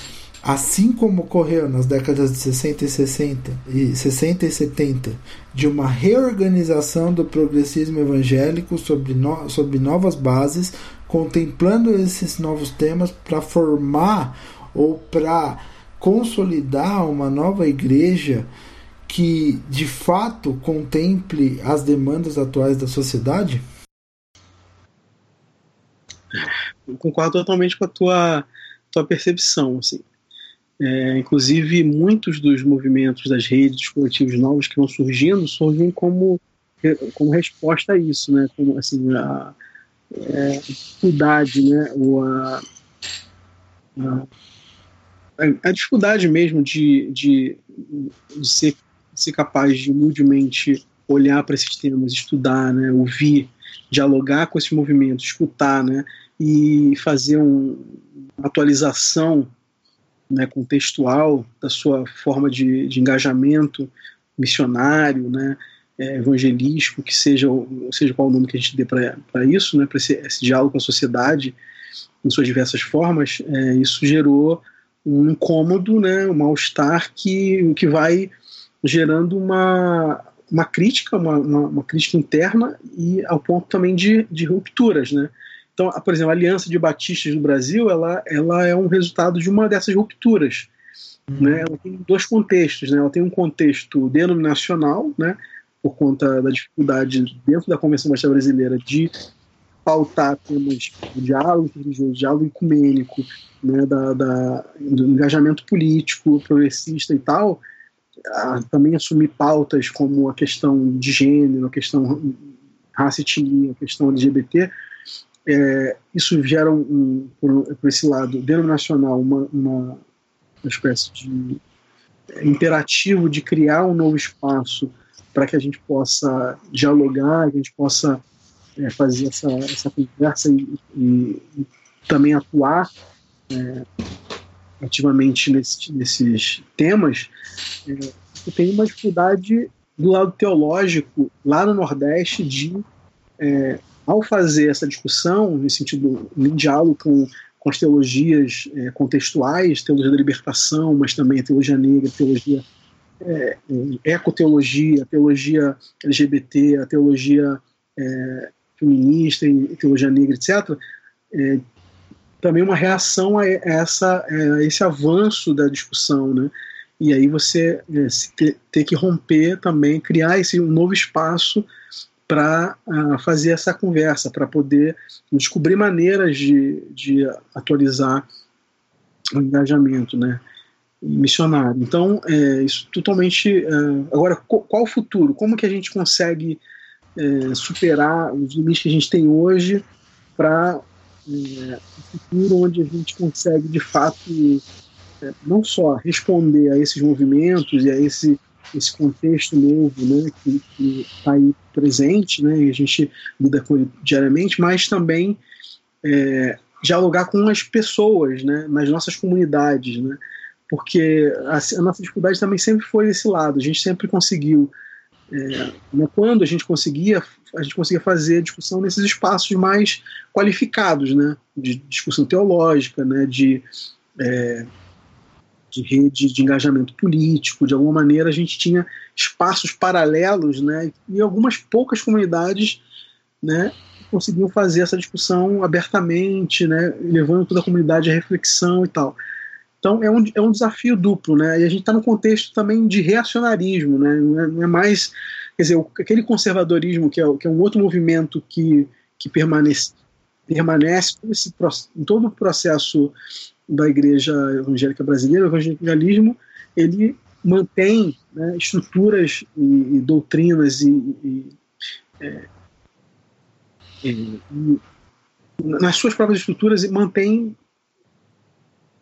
assim como ocorreu nas décadas de 60 e 60 e 60 e 70, de uma reorganização do progressismo evangélico sobre, no, sobre novas bases, contemplando esses novos temas para formar ou para consolidar uma nova igreja que de fato contemple as demandas atuais da sociedade? Eu concordo totalmente com a tua, tua percepção. Assim. É, inclusive, muitos dos movimentos das redes, dos coletivos novos que vão surgindo, surgem como, como resposta a isso, né? Como assim, a, é, dificuldade, né? Ou a, a, a, dificuldade mesmo de, de, de ser, ser capaz de humildemente olhar para esses temas, estudar, né? Ouvir, dialogar com esses movimentos, escutar, né? E fazer um, uma atualização né, contextual da sua forma de, de engajamento missionário, né, é, evangelístico, que seja, seja qual o nome que a gente dê para isso, né, para esse, esse, diálogo com a sociedade em suas diversas formas, é, isso gerou um incômodo, né, um mal-estar que, que vai gerando uma, uma crítica, uma, uma, uma, crítica interna e ao ponto também de, de rupturas, né, então, por exemplo, a Aliança de Batistas do Brasil, ela, ela é um resultado de uma dessas rupturas. Uhum. Né? Ela tem dois contextos. Né? Ela tem um contexto denominacional, né? por conta da dificuldade dentro da Convenção Batista Brasileira de pautar temas de diálogo religioso, diálogo ecumênico, né? da, da, do engajamento político, progressista e tal, a, também assumir pautas como a questão de gênero, a questão raça e etnia, a questão LGBT, é, isso gera, um, por, por, esse lado denominacional, uma, uma espécie de imperativo de criar um novo espaço para que a gente possa dialogar, que a gente possa é, fazer essa, essa conversa e, e, e também atuar é, ativamente nesse, nesses temas, é, tem uma dificuldade do lado teológico lá no Nordeste de é, ao fazer essa discussão, no sentido, em diálogo com, com as teologias é, contextuais, teologia da libertação, mas também a teologia negra, a teologia é, é ecoteologia, a teologia LGBT, a teologia é, feminista teologia negra, etc., é, também uma reação a, essa, a esse avanço da discussão, né? E aí você é, ter, ter, que romper também, criar esse um novo espaço para uh, ah, fazer essa conversa, para poder descobrir maneiras de, de atualizar o engajamento né, missionário. Então, é, isso totalmente. Uh, agora, qual o futuro? Como que a gente consegue é, superar os limites que a gente tem hoje para é, futuro onde a gente consegue, de fato, é, não só responder a esses movimentos e a esse esse contexto novo né, que está aí presente, né, e a gente lida com ele diariamente, mas também é, dialogar com as pessoas, né, nas nossas comunidades, né, porque a, a, nossa dificuldade também sempre foi esse lado, a gente sempre conseguiu, é, né, quando a gente conseguia, a gente conseguia fazer discussão nesses espaços mais qualificados, né, de discussão teológica, né, de é, de rede de engajamento político, de alguma maneira a gente tinha espaços paralelos, né, e algumas poucas comunidades, né, conseguiam fazer essa discussão abertamente, né, levando toda a comunidade à reflexão e tal. Então é um, é um desafio duplo, né, e a gente está no contexto também de reacionarismo, né, não é, é mais, quer dizer, aquele conservadorismo que é, que é um outro movimento que, que permanece permanece em todo o processo da Igreja Evangélica Brasileira, o evangelicalismo, ele mantém né, estruturas e, e doutrinas e, e, é, e, nas suas próprias estruturas e mantém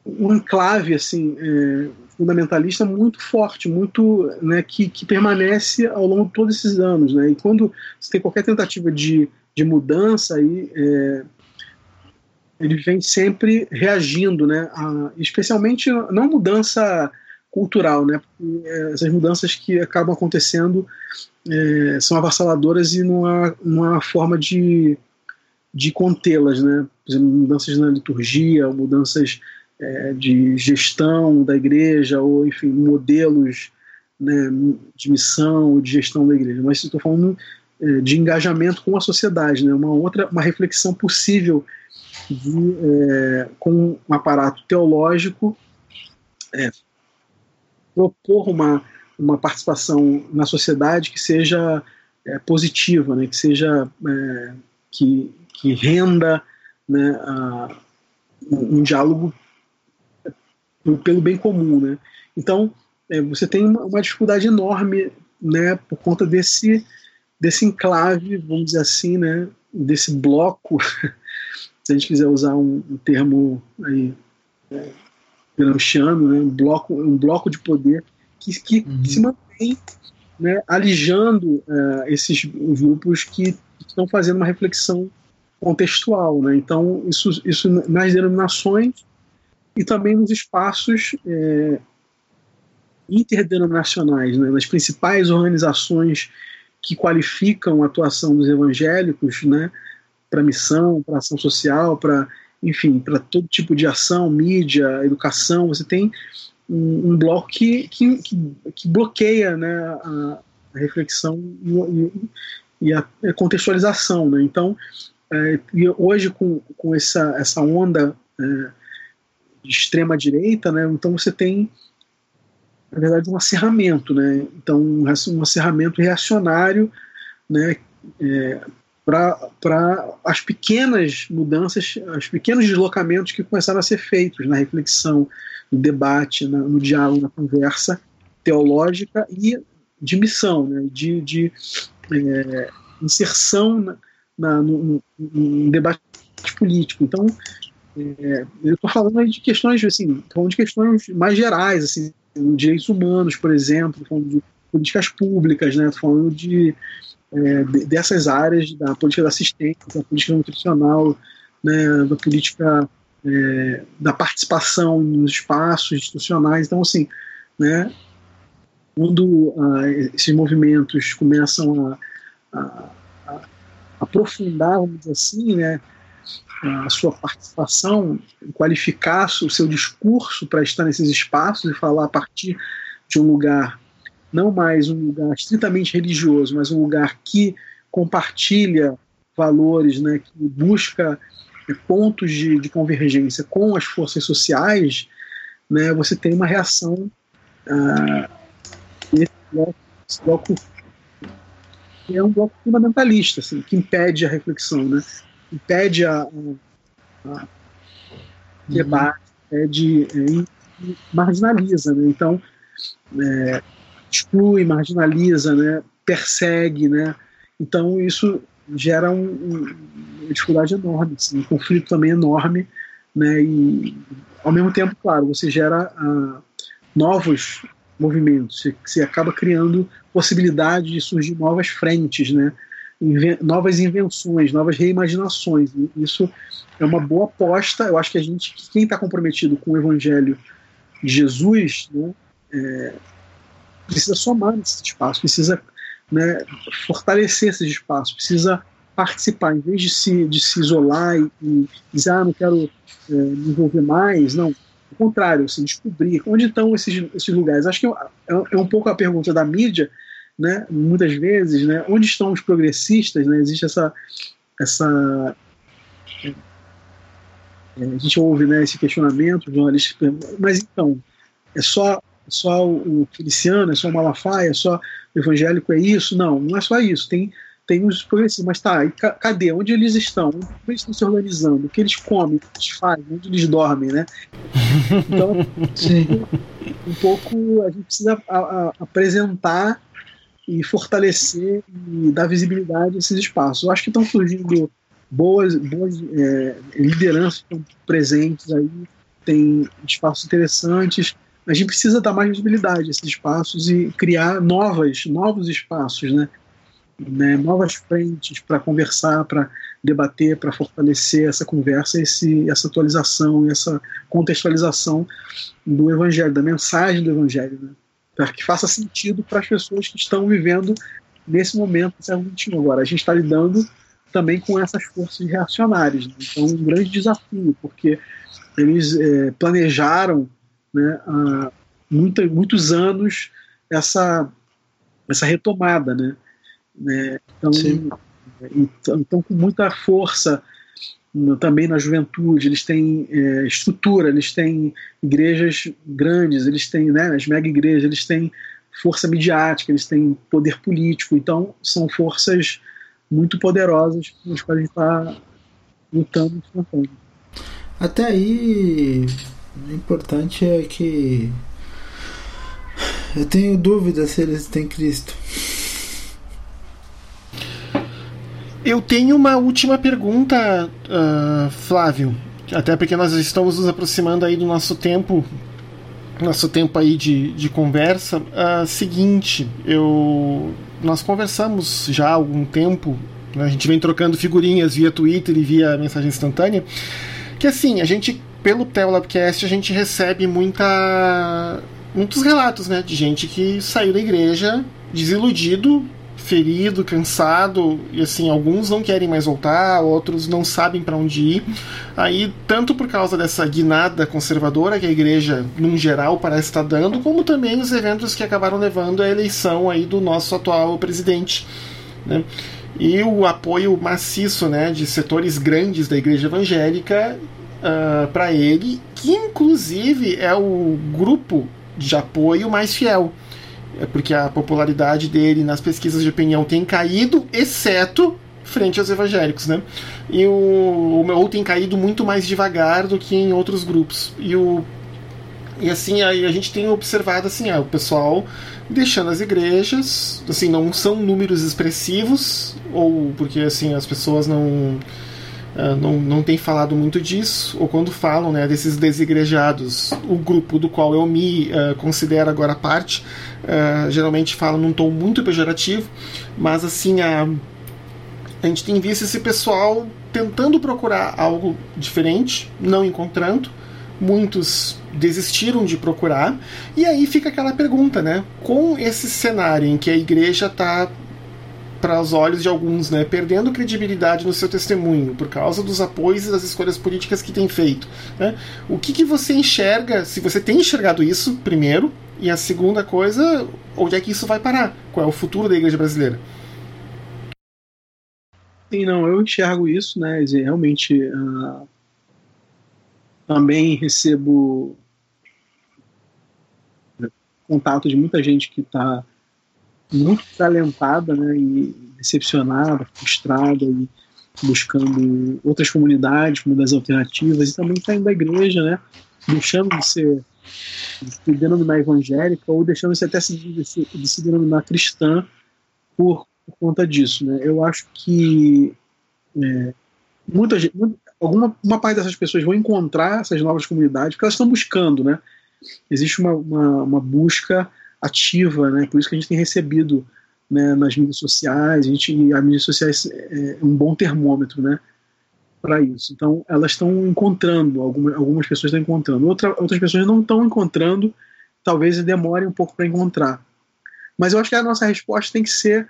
um enclave assim é, fundamentalista muito forte, muito né, que, que permanece ao longo de todos esses anos, né? E quando você tem qualquer tentativa de, de mudança aí é, ele vem sempre reagindo, né? A, especialmente não mudança cultural, né? É, essas mudanças que acabam acontecendo é, são avassaladoras e não há, há forma de, de contê-las, né? Por exemplo, mudanças na liturgia, mudanças é, de gestão da igreja, ou enfim, modelos né, de missão, de gestão da igreja, mas estou falando é, de engajamento com a sociedade, né, uma outra, uma reflexão possível de, é, com um aparato teológico é, propor uma, uma participação na sociedade que seja é, positiva, né, que seja é, que, que renda né, a, um, um diálogo pelo bem comum, né? Então é, você tem uma, uma, dificuldade enorme, né, por conta desse desse enclave, vamos dizer assim, né, desse bloco, se a gente quiser usar um, um termo aí é, gramsciano, né, um bloco um bloco de poder que, que, uhum. que se mantém né, alijando uh, esses grupos que estão fazendo uma reflexão contextual. Né? Então, isso, isso nas denominações e também nos espaços é, interdenominacionais, né? nas principais organizações que qualificam a atuação dos evangélicos né? para missão, para ação social, para enfim, para todo tipo de ação, mídia, educação. Você tem um, um bloco que, que, que, bloqueia né, a, reflexão e, e, a contextualização. Né? Então, é, hoje, com, com essa, essa onda é, de extrema direita, né, então você tem, na verdade, um acerramento, né? então um, acerramento reacionário né, é, para as pequenas mudanças, os pequenos deslocamentos que começaram a ser feitos na reflexão, no debate, na, no diálogo, na conversa teológica e de missão, né, de, de é, inserção na, na, no, no, debate político. Então, é, eu estou falando aí de questões, assim, falando de questões mais gerais, assim, direitos humanos, por exemplo, falando de políticas públicas, né, falando de, é, dessas áreas da política da assistência, da política nutricional, né, da política é, da participação nos espaços institucionais. Então, assim, né, quando ah, esses movimentos começam a, a, a, aprofundar, vamos dizer assim, né, a sua participação, qualificar o seu discurso para estar nesses espaços e falar a partir de um lugar, não mais um lugar estritamente religioso, mas um lugar que compartilha valores, né, que busca pontos de, de convergência com as forças sociais, né, você tem uma reação ah, esse bloco, esse bloco é um bloco fundamentalista, assim, que impede a reflexão, né? Impede a, a, debate, impede, é, marginaliza. Né? Então, é, exclui, marginaliza, né? persegue. Né? Então, isso gera um, um, uma dificuldade enorme, assim, um conflito também enorme, né, e ao mesmo tempo, claro, você gera uh, novos movimentos, você, você, acaba criando possibilidade de surgir novas frentes, né, Novas invenções, novas reimaginações. Isso é uma boa aposta. Eu acho que a gente, quem está comprometido com o Evangelho de Jesus, né, é, precisa somar nesse espaço, precisa né, fortalecer esses espaços, precisa participar, em vez de se, de se isolar e, e dizer, ah, não quero é, me envolver mais, não, ao contrário, assim, descobrir onde estão esses, esses lugares. Acho que é, é um pouco a pergunta da mídia, né, muitas vezes, né, onde estão os progressistas, né, existe essa, essa é, a gente ouve né, esse questionamento, jornalistas mas então, é só, é só o Feliciano, é só o Malafaia, é só o evangélico, é isso? Não, não é só isso, tem, tem os progressistas, mas tá, e cadê? Onde eles estão? Onde eles estão se organizando? O que eles comem? O que eles fazem? Onde eles dormem, né? Então, um pouco a gente precisa a, a, apresentar e fortalecer e dar visibilidade a esses espaços. Eu acho que estão surgindo boas, boas é, lideranças estão presentes aí, tem espaços interessantes. A gente precisa dar mais visibilidade a esses espaços e criar novas, novos espaços, né? né novas frentes para conversar, para debater, para fortalecer essa conversa, esse, essa atualização, essa contextualização do Evangelho, da mensagem do Evangelho. Né? Para que faça sentido para as pessoas que estão vivendo nesse momento do século XXI. Agora, a gente está lidando também com essas forças reacionárias. Né? Então, um grande desafio, porque eles é, planejaram né, há muita, muitos anos essa, essa retomada. Né? É, então, então, então, com muita força também na juventude, eles têm é, estrutura, eles têm igrejas grandes, eles têm né, as mega igrejas, eles têm força midiática, eles têm poder político, então são forças muito poderosas com as quais a gente está lutando e enfrentando. Até aí, o importante é que eu tenho dúvida se eles têm Cristo. Eu tenho uma última pergunta, uh, Flávio. Até porque nós estamos nos aproximando aí do nosso tempo, nosso tempo aí de, de conversa. Uh, seguinte, eu nós conversamos já há algum tempo, né, a gente vem trocando figurinhas via Twitter e via mensagem instantânea, que assim, a gente, pelo Telabcast, a gente recebe muita, muitos relatos né, de gente que saiu da igreja desiludido ferido, cansado, e assim, alguns não querem mais voltar, outros não sabem para onde ir. Aí, tanto por causa dessa guinada conservadora que a igreja, num geral, parece estar dando, como também os eventos que acabaram levando à eleição aí do nosso atual presidente. Né? E o apoio maciço né, de setores grandes da igreja evangélica uh, ah, para ele, que inclusive é o grupo de apoio mais fiel é porque a popularidade dele nas pesquisas de opinião tem caído, exceto frente aos evangélicos, né? E o, ou tem caído muito mais devagar do que em outros grupos. E o e assim aí a gente tem observado assim, é, o pessoal deixando as igrejas, assim, não são números expressivos ou porque assim as pessoas não Uh, não, não tem falado muito disso, ou quando falam né, desses desigrejados, o grupo do qual eu me uh, considero agora parte, uh, geralmente fala num tom muito pejorativo, mas assim, a, a gente tem visto esse pessoal tentando procurar algo diferente, não encontrando, muitos desistiram de procurar, e aí fica aquela pergunta, né? Com esse cenário em que a igreja está para os olhos de alguns, né, perdendo credibilidade no seu testemunho por causa dos apoios e das escolhas políticas que tem feito. Né? O que, que você enxerga, se você tem enxergado isso, primeiro, e a segunda coisa, onde é que isso vai parar? Qual é o futuro da igreja brasileira? Sim, não, eu enxergo isso, né, realmente uh, também recebo contato de muita gente que está muito desalentada né, e decepcionada, frustrada e buscando outras comunidades, comunidades alternativas e também saindo da igreja, né, deixando de ser de se denominar evangélica ou deixando de, até se, de, se, de se denominar cristã por, por, conta disso. Né. Eu acho que é, muita gente, alguma uma parte dessas pessoas vão encontrar essas novas comunidades porque elas estão buscando, né? Existe uma, uma, uma busca ativa, né? Por isso que a gente tem recebido né, nas mídias sociais, a gente, as mídias sociais é, é um bom termômetro, né? Para isso. Então, elas estão encontrando, algumas, algumas pessoas estão encontrando, outra, outras pessoas não estão encontrando, talvez demore um pouco para encontrar. Mas eu acho que a nossa resposta tem que ser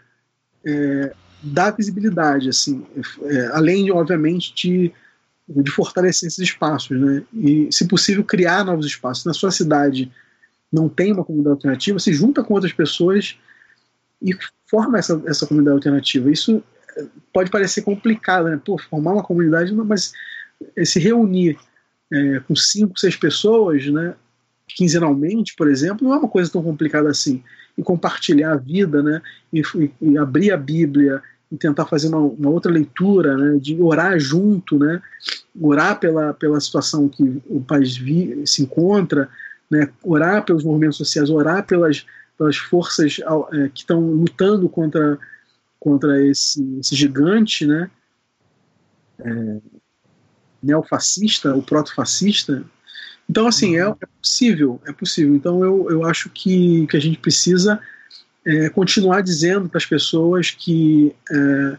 é, dar visibilidade, assim, é, além, de, obviamente, de, de fortalecer esses espaços, né? E, se possível, criar novos espaços. Na sua cidade, não tem uma comunidade alternativa, se junta com outras pessoas e forma essa, essa comunidade alternativa. Isso pode parecer complicado, né? Pô, formar uma comunidade, mas se reunir é, com cinco, seis pessoas, né, quinzenalmente, por exemplo, não é uma coisa tão complicada assim. E compartilhar a vida, né, e, e abrir a Bíblia e tentar fazer uma, uma, outra leitura, né, de orar junto, né, orar pela, pela situação que o país vi, se encontra, né, orar pelos movimentos sociais, orar pelas, pelas forças é, que estão lutando contra, contra esse, esse gigante né, é, neofascista, o proto-fascista. Então, assim, é, é, possível, é possível. Então, eu, eu acho que, que a gente precisa é, continuar dizendo para as pessoas que é,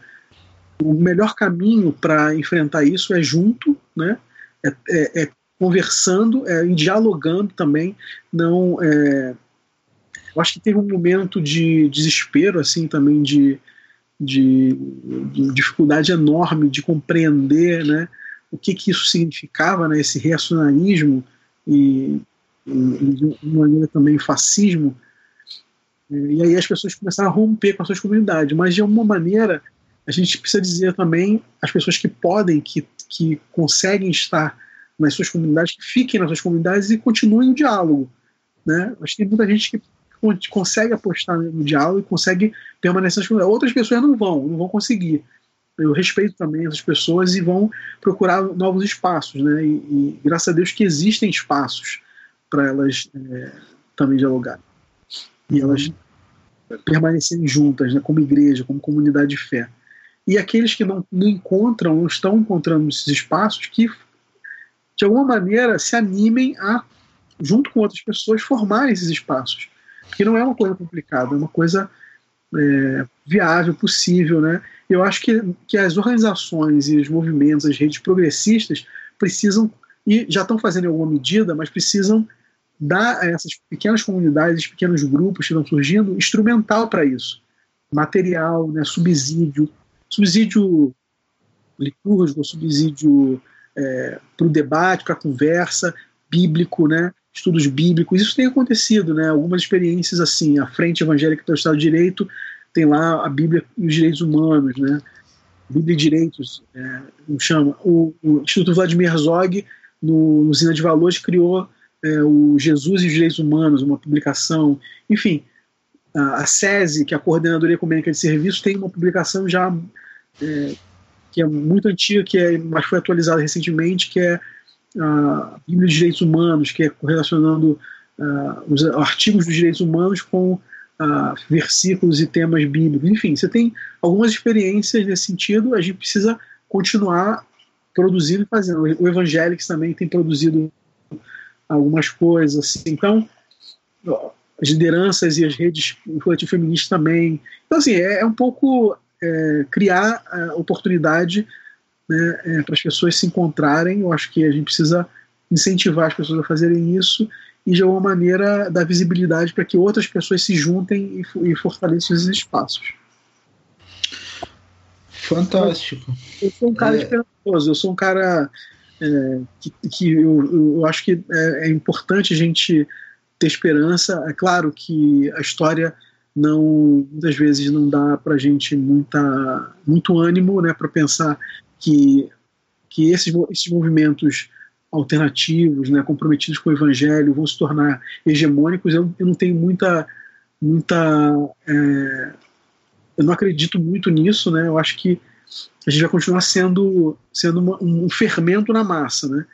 o melhor caminho para enfrentar isso é junto, né? É, é, é, conversando é, dialogando também. Não, é, eu acho que teve um momento de desespero, assim, também de, de, de dificuldade enorme de compreender né, o que, que isso significava, né, esse reacionarismo e, e, de uma maneira também fascismo. E aí as pessoas começaram a romper com as suas comunidades, mas de alguma maneira a gente precisa dizer também as pessoas que podem, que, que conseguem estar nas suas comunidades, que fiquem nas suas comunidades e continuem o diálogo. Né? Que tem muita gente que consegue apostar no diálogo e consegue permanecer nas comunidades. Outras pessoas não vão, não vão conseguir. Eu respeito também essas pessoas e vão procurar novos espaços, né? E, e graças a Deus que existem espaços para elas é, também dialogarem. E elas permanecerem juntas, né, como igreja, como comunidade de fé. E aqueles que não, não encontram, não estão encontrando esses espaços, que de alguma maneira se animem a, junto com outras pessoas, formar esses espaços. Porque não é uma coisa complicada, é uma coisa é, viável, possível. Né? Eu acho que, que as organizações e os movimentos, as redes progressistas, precisam, e já estão fazendo em alguma medida, mas precisam dar a essas pequenas comunidades, esses pequenos grupos que estão surgindo, instrumental para isso. Material, né, subsídio, subsídio litúrgico, subsídio é, para o debate, para a conversa, bíblico, né? Estudos bíblicos. Isso tem acontecido, né? algumas experiências assim. A Frente Evangélica do Estado de Direito tem lá a Bíblia e os Direitos Humanos, né? Bíblia e Direitos, é, como chama. O, o, Instituto Vladimir Herzog, no, Zina de Valores, criou é, o Jesus e os Direitos Humanos, uma publicação. Enfim, a, a SESI, que é a Coordenadoria Ecumênica de Serviços, tem uma publicação já é, que é muito antiga, que é, mas foi atualizada recentemente, que é a Bíblia de Direitos Humanos, que é correlacionando uh, os artigos dos direitos humanos com uh, versículos e temas bíblicos. Enfim, você tem algumas experiências nesse sentido, a gente precisa continuar produzindo e fazendo. O Evangelics também tem produzido algumas coisas. Assim. Então, as lideranças e as redes coletivo feministas também. Então, assim, é, é um pouco é, criar a oportunidade né, é, para as pessoas se encontrarem. Eu acho que a gente precisa incentivar as pessoas a fazerem isso e, de alguma maneira, dar visibilidade para que outras pessoas se juntem e, e fortaleçam esses espaços. Fantástico. Eu, eu sou um cara é... esperançoso, eu sou um cara é, que, que eu, eu, acho que é, é importante a gente ter esperança. É claro que a história não muitas vezes não dá para gente muita muito ânimo né para pensar que que esses, esses movimentos alternativos né comprometidos com o evangelho vão se tornar hegemônicos. Eu, eu não tenho muita muita é, eu não acredito muito nisso né. Eu acho que a gente vai continuar sendo sendo uma, um fermento na massa né.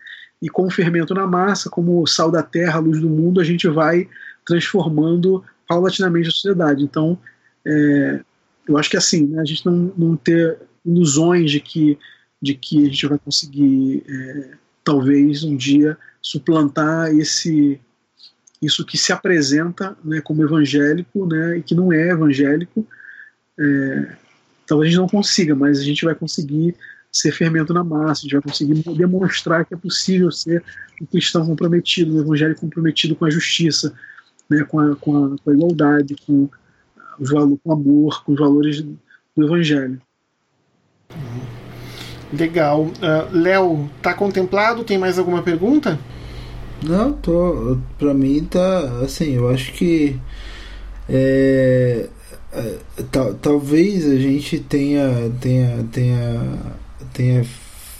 E com o fermento na massa como sal da terra luz do mundo a gente vai transformando paulatinamente a sociedade. Então, é, eu acho que assim, né, a gente não, não ter ilusões de que, de que a gente vai conseguir, é, talvez um dia, suplantar esse isso que se apresenta né, como evangélico né, e que não é evangélico. É, talvez a gente não consiga, mas a gente vai conseguir ser fermento na massa, a gente vai conseguir demonstrar que é possível ser um cristão comprometido, um evangélico comprometido com a justiça, né, com, a, com, a, com a igualdade, com, os valores, com o amor, com os valores do Evangelho. Legal. Uh, Léo, tá contemplado? Tem mais alguma pergunta? Não, tô. Pra mim tá assim, eu acho que é, é, tal, talvez a gente tenha, tenha, tenha, tenha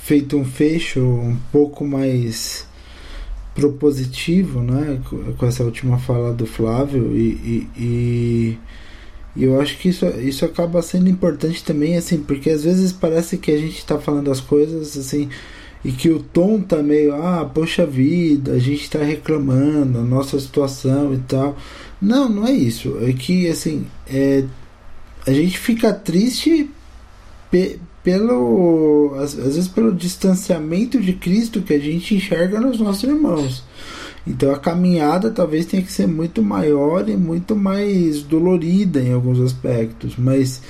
feito um fecho um pouco mais propositivo, né, com essa última fala do Flávio e, e, e, eu acho que isso, isso acaba sendo importante também, assim, porque às vezes parece que a gente está falando as coisas assim e que o tom tá meio, ah, poxa vida, a gente está reclamando a nossa situação e tal. Não, não é isso. É que assim, é, a gente fica triste pelo às, às, vezes pelo distanciamento de Cristo que a gente enxerga nos nossos irmãos. Então a caminhada talvez tenha que ser muito maior e muito mais dolorida em alguns aspectos, mas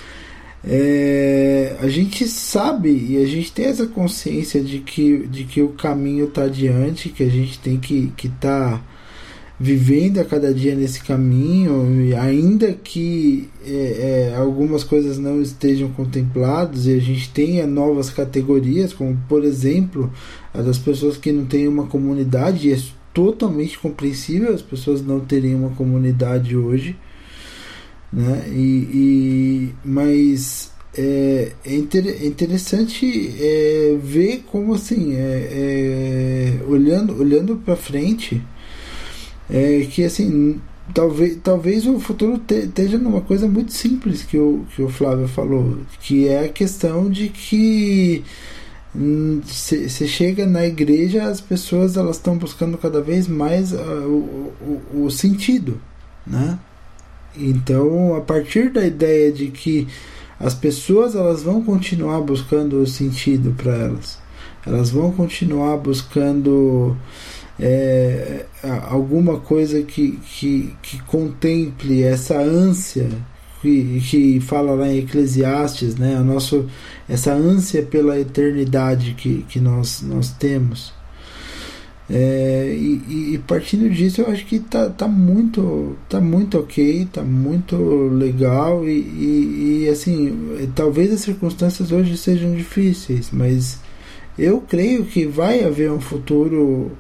é, a gente sabe e a gente tem essa consciência de que, de que o caminho está adiante, que a gente tem que estar tá vivendo a cada dia nesse caminho, ainda que é, é, algumas coisas não estejam contempladas e a gente tenha novas categorias, como por exemplo a das pessoas que não têm uma comunidade, é totalmente compreensível as pessoas não terem uma comunidade hoje, né? E, e mas é, é, inter, é interessante é, ver como assim é, é olhando olhando para frente é que assim talvez talvez o futuro te, esteja numa coisa muito simples que o que o Flávio falou que é a questão de que você hum, chega na igreja as pessoas elas estão buscando cada vez mais uh, o, o, o sentido né então a partir da ideia de que as pessoas elas vão continuar buscando o sentido para elas. Elas vão continuar buscando é, alguma coisa que, que, que contemple essa ânsia que, que fala lá em Eclesiastes, né? A nosso, essa ânsia pela eternidade que, que nós, nós temos. É, e, e, partindo disso, eu acho que tá, tá, muito, tá muito ok, tá muito legal. E, e, e, assim, talvez as circunstâncias hoje sejam difíceis, mas eu creio que vai haver um futuro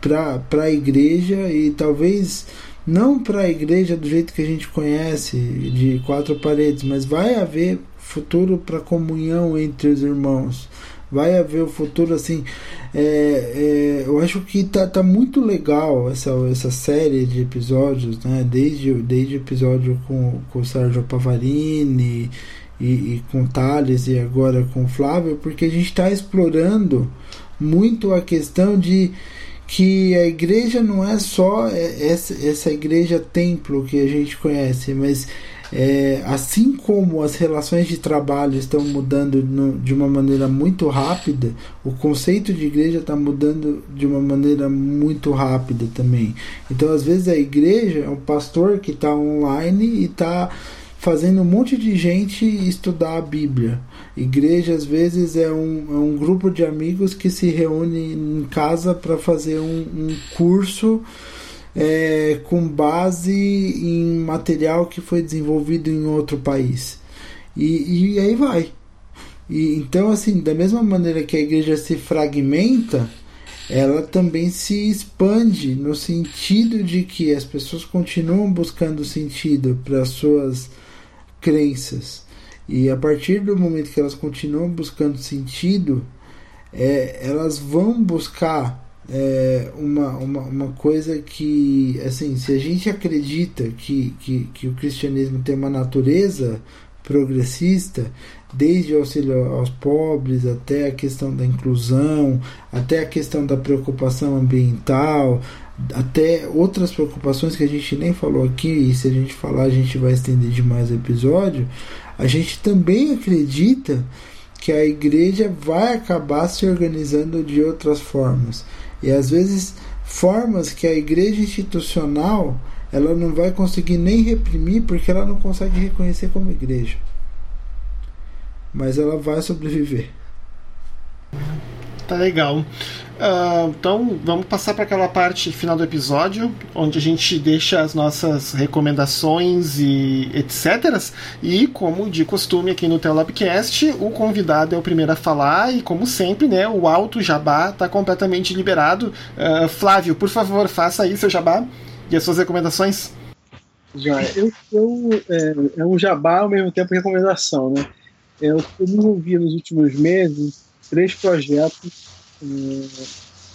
para a igreja e talvez não para a igreja do jeito que a gente conhece, de quatro paredes, mas vai haver futuro para comunhão entre os irmãos vai haver o futuro assim. É, é, eu acho que tá, tá muito legal essa, essa série de episódios, né? Desde, desde o episódio com, com o Sérgio Pavarini e, e com o Thales e agora com o Flávio, porque a gente está explorando muito a questão de que a igreja não é só essa, essa igreja templo que a gente conhece, mas é, assim como as relações de trabalho estão mudando no, de uma maneira muito rápida, o conceito de igreja está mudando de uma maneira muito rápida também. Então, às vezes, a igreja é um pastor que está online e está fazendo um monte de gente estudar a Bíblia. Igreja, às vezes, é um, é um grupo de amigos que se reúne em casa para fazer um, um curso é, com base em material que foi desenvolvido em outro país. E, e aí vai. E, então, assim, da mesma maneira que a igreja se fragmenta, ela também se expande no sentido de que as pessoas continuam buscando sentido para suas crenças. E a partir do momento que elas continuam buscando sentido, é, elas vão buscar é uma, uma, uma coisa que, assim, se a gente acredita que, que, que o cristianismo tem uma natureza progressista, desde o auxílio aos pobres até a questão da inclusão, até a questão da preocupação ambiental, até outras preocupações que a gente nem falou aqui, e se a gente falar a gente vai estender demais o episódio, a gente também acredita que a igreja vai acabar se organizando de outras formas. E às vezes formas que a igreja institucional ela não vai conseguir nem reprimir porque ela não consegue reconhecer como igreja. Mas ela vai sobreviver. Tá legal. Uh, então vamos passar para aquela parte final do episódio, onde a gente deixa as nossas recomendações e etc. E como de costume aqui no Telabcast, o convidado é o primeiro a falar e como sempre, né, o alto jabá está completamente liberado. Uh, Flávio, por favor, faça aí seu jabá e as suas recomendações. Já, eu, é, é, um jabá ao mesmo tempo recomendação, né? Eu, eu me envolvi nos últimos meses três projetos é,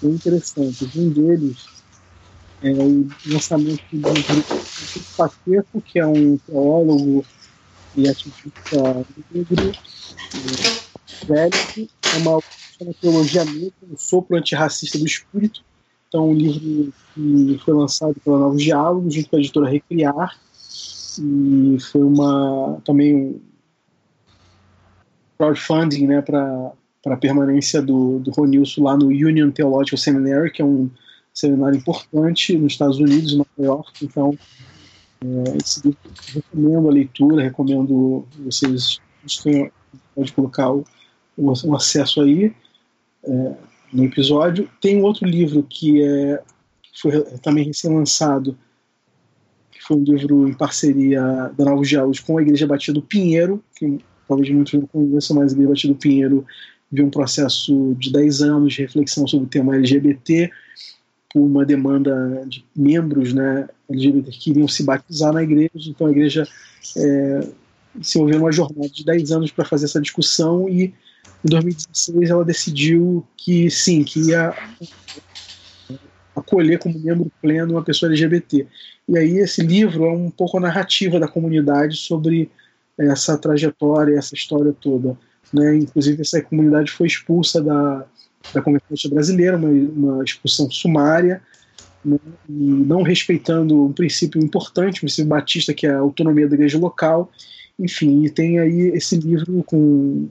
bem interessantes. Um deles é o lançamento de um Pacheco, que é um teólogo e ativista negro, é, velho, é uma, uma teologia negra, o sopro antirracista do espírito. Então, um livro que foi lançado pela Novos Diálogos, junto com a editora Recriar, e foi uma também um crowdfunding né, para para a permanência do, do Ronilson lá no Union Theological Seminary, que é um seminário importante nos Estados Unidos, em Nova York. Então, é, esse livro, recomendo a leitura, recomendo vocês tenham, pode colocar o, o, o acesso aí é, no episódio. Tem outro livro que é foi também recém-lançado, que foi um livro em parceria da Novos Diálogos com a Igreja Batista do Pinheiro, que talvez muitos não conheçam, mas a Igreja Batista do Pinheiro viu um processo de 10 anos de reflexão sobre o tema LGBT, por uma demanda de membros né, LGBT que queriam se batizar na igreja, então a igreja é, se envolveu numa jornada de 10 anos para fazer essa discussão e em 2016 ela decidiu que sim, que ia acolher como membro pleno uma pessoa LGBT. E aí esse livro é um pouco a narrativa da comunidade sobre essa trajetória, essa história toda. Né? Inclusive essa comunidade foi expulsa da, da Convenção Brasileira, uma, uma expulsão sumária, né? e não respeitando um princípio importante, o princípio batista, que é a autonomia da igreja local. Enfim, e tem aí esse livro com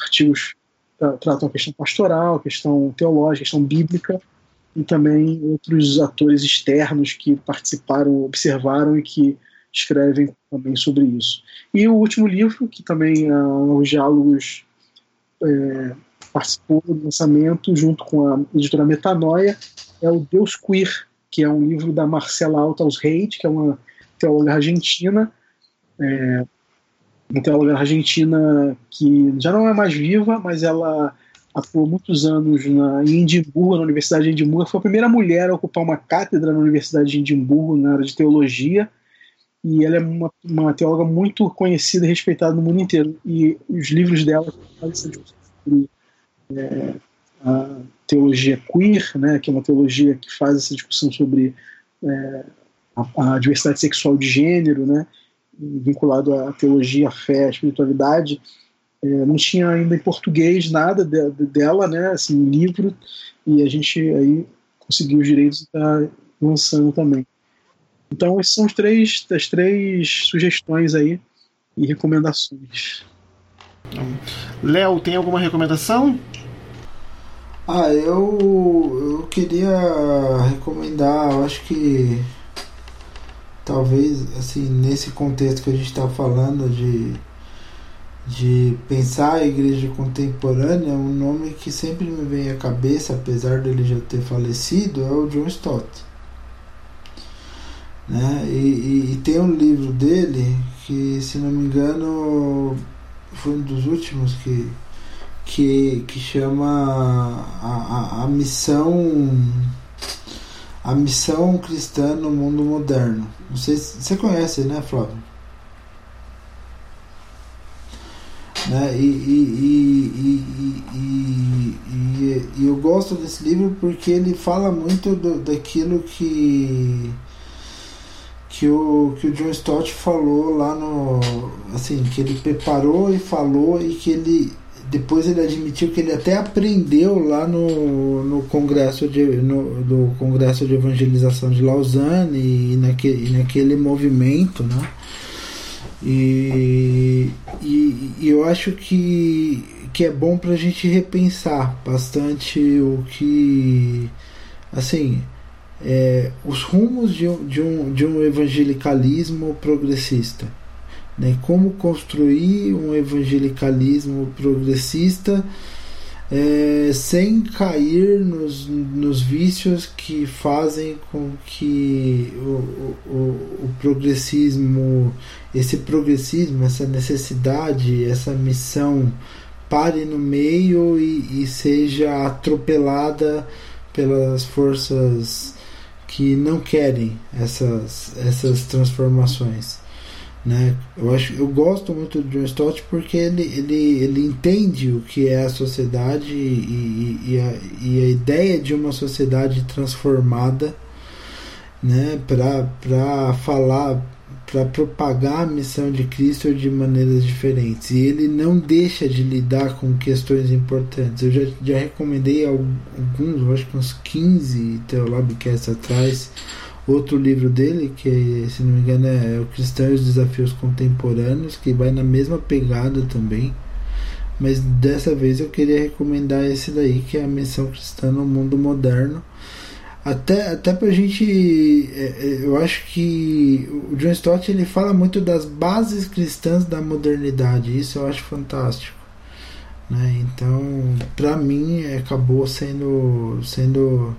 artigos que tratam a questão pastoral, questão teológica, questão bíblica, e também outros atores externos que participaram, observaram e que escrevem também sobre isso. E o último livro, que também é os diálogos é, participou do lançamento junto com a editora Metanoia, é o Deus Queer, que é um livro da Marcela Altaus Reit, que é uma teóloga argentina, é, uma teóloga argentina que já não é mais viva, mas ela atuou muitos anos na, em Edimburgo, na Universidade de Edimburgo. Foi a primeira mulher a ocupar uma cátedra na Universidade de Edimburgo na área de teologia. E ela é uma, uma teóloga muito conhecida e respeitada no mundo inteiro. E os livros dela sobre é, a teologia queer, né, que é uma teologia que faz essa discussão sobre é, a, a, diversidade sexual de gênero, né, vinculado à teologia, à fé, à espiritualidade. É, não tinha ainda em português nada de, de, dela, né, assim, livro, e a gente aí conseguiu os direitos e está lançando também. Então, esses são os três, as três sugestões aí e recomendações. Léo, tem alguma recomendação? Ah, eu, eu queria recomendar, eu acho que talvez assim nesse contexto que a gente está falando de de pensar a igreja contemporânea, um nome que sempre me vem à cabeça, apesar dele já ter falecido, é o John Stott. Né? E, e, e tem um livro dele que, se não me engano, foi um dos últimos que, que, que chama a, a, a missão a missão cristã no mundo moderno. Não sei se você conhece, né, Flávio? Né? E, e, e, e, eu gosto desse livro porque ele fala muito do, daquilo que que o, que o John Stott falou lá no. Assim, que ele preparou e falou e que ele. Depois ele admitiu que ele até aprendeu lá no, no congresso de, no, do congresso de evangelização de Lausanne e, naquele, e naquele movimento, né? E, e, e, eu acho que, que é bom para a gente repensar bastante o que assim é, os rumos de um, de, um, de um evangelicalismo progressista. Né? Como construir um evangelicalismo progressista é, sem cair nos, nos vícios que fazem com que o, o, o progressismo, esse progressismo, essa necessidade, essa missão pare no meio e, e seja atropelada pelas forças que não querem essas, essas transformações. Né? Eu, acho, eu gosto muito do John Stott porque ele, ele, ele entende o que é a sociedade e, e, a, e a ideia de uma sociedade transformada né? para falar para propagar a missão de Cristo de maneiras diferentes. E ele não deixa de lidar com questões importantes. Eu já, já recomendei alguns, acho que uns 15 Teolabcasts atrás, outro livro dele, que se não me engano é O Cristão e os Desafios Contemporâneos, que vai na mesma pegada também. Mas dessa vez eu queria recomendar esse daí, que é a Missão Cristã no Mundo Moderno até, até pra gente. É, é, eu acho que o John Stott ele fala muito das bases cristãs da modernidade. Isso eu acho fantástico. Né? Então, para mim, acabou sendo, sendo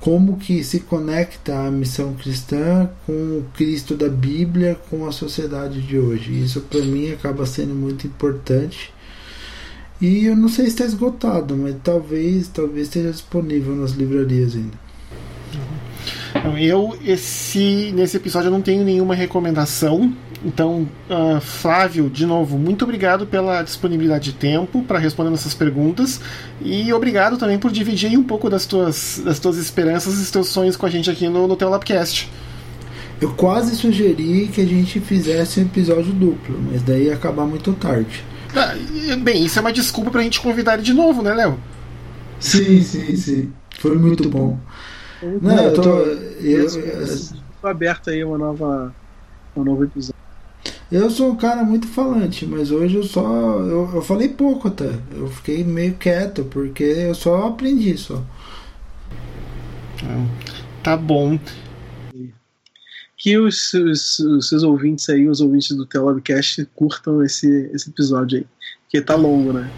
como que se conecta a missão cristã com o Cristo da Bíblia, com a sociedade de hoje. Isso para mim acaba sendo muito importante. E eu não sei se está esgotado, mas talvez, talvez esteja disponível nas livrarias ainda. Eu, esse, nesse episódio, eu não tenho nenhuma recomendação. Então, uh, Flávio, de novo, muito obrigado pela disponibilidade de tempo para responder essas perguntas e obrigado também por dividir um pouco das tuas, das tuas esperanças e dos teus sonhos com a gente aqui no, no teu Labcast. Eu quase sugeri que a gente fizesse um episódio duplo, mas daí ia acabar muito tarde. Ah, bem, isso é uma desculpa para a gente convidar ele de novo, né, Léo? Sim, sim, sim. Foi muito bom. Não, eu tô. Eu, eu, aberto aí uma nova, um novo episódio. Eu sou um cara muito falante, mas hoje eu só. Eu, eu falei pouco até. Eu fiquei meio quieto, porque eu só aprendi só. Tá bom. Que os, os, os seus ouvintes aí, os ouvintes do Telobcast, curtam esse, esse episódio aí. Porque tá longo, né?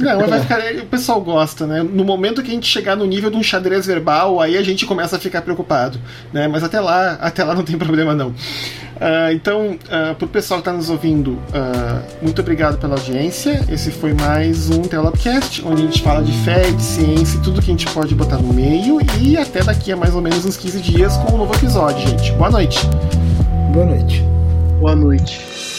Não, mas vai ficar, o pessoal gosta, né? No momento que a gente chegar no nível de um xadrez verbal, aí a gente começa a ficar preocupado, né? Mas até lá, até lá não tem problema não. Uh, então, uh, pro pessoal que está nos ouvindo, uh, muito obrigado pela audiência. Esse foi mais um Telopcast, onde a gente fala de fé, de ciência e tudo que a gente pode botar no meio. E até daqui a mais ou menos uns 15 dias com um novo episódio, gente. Boa noite. Boa noite. Boa noite.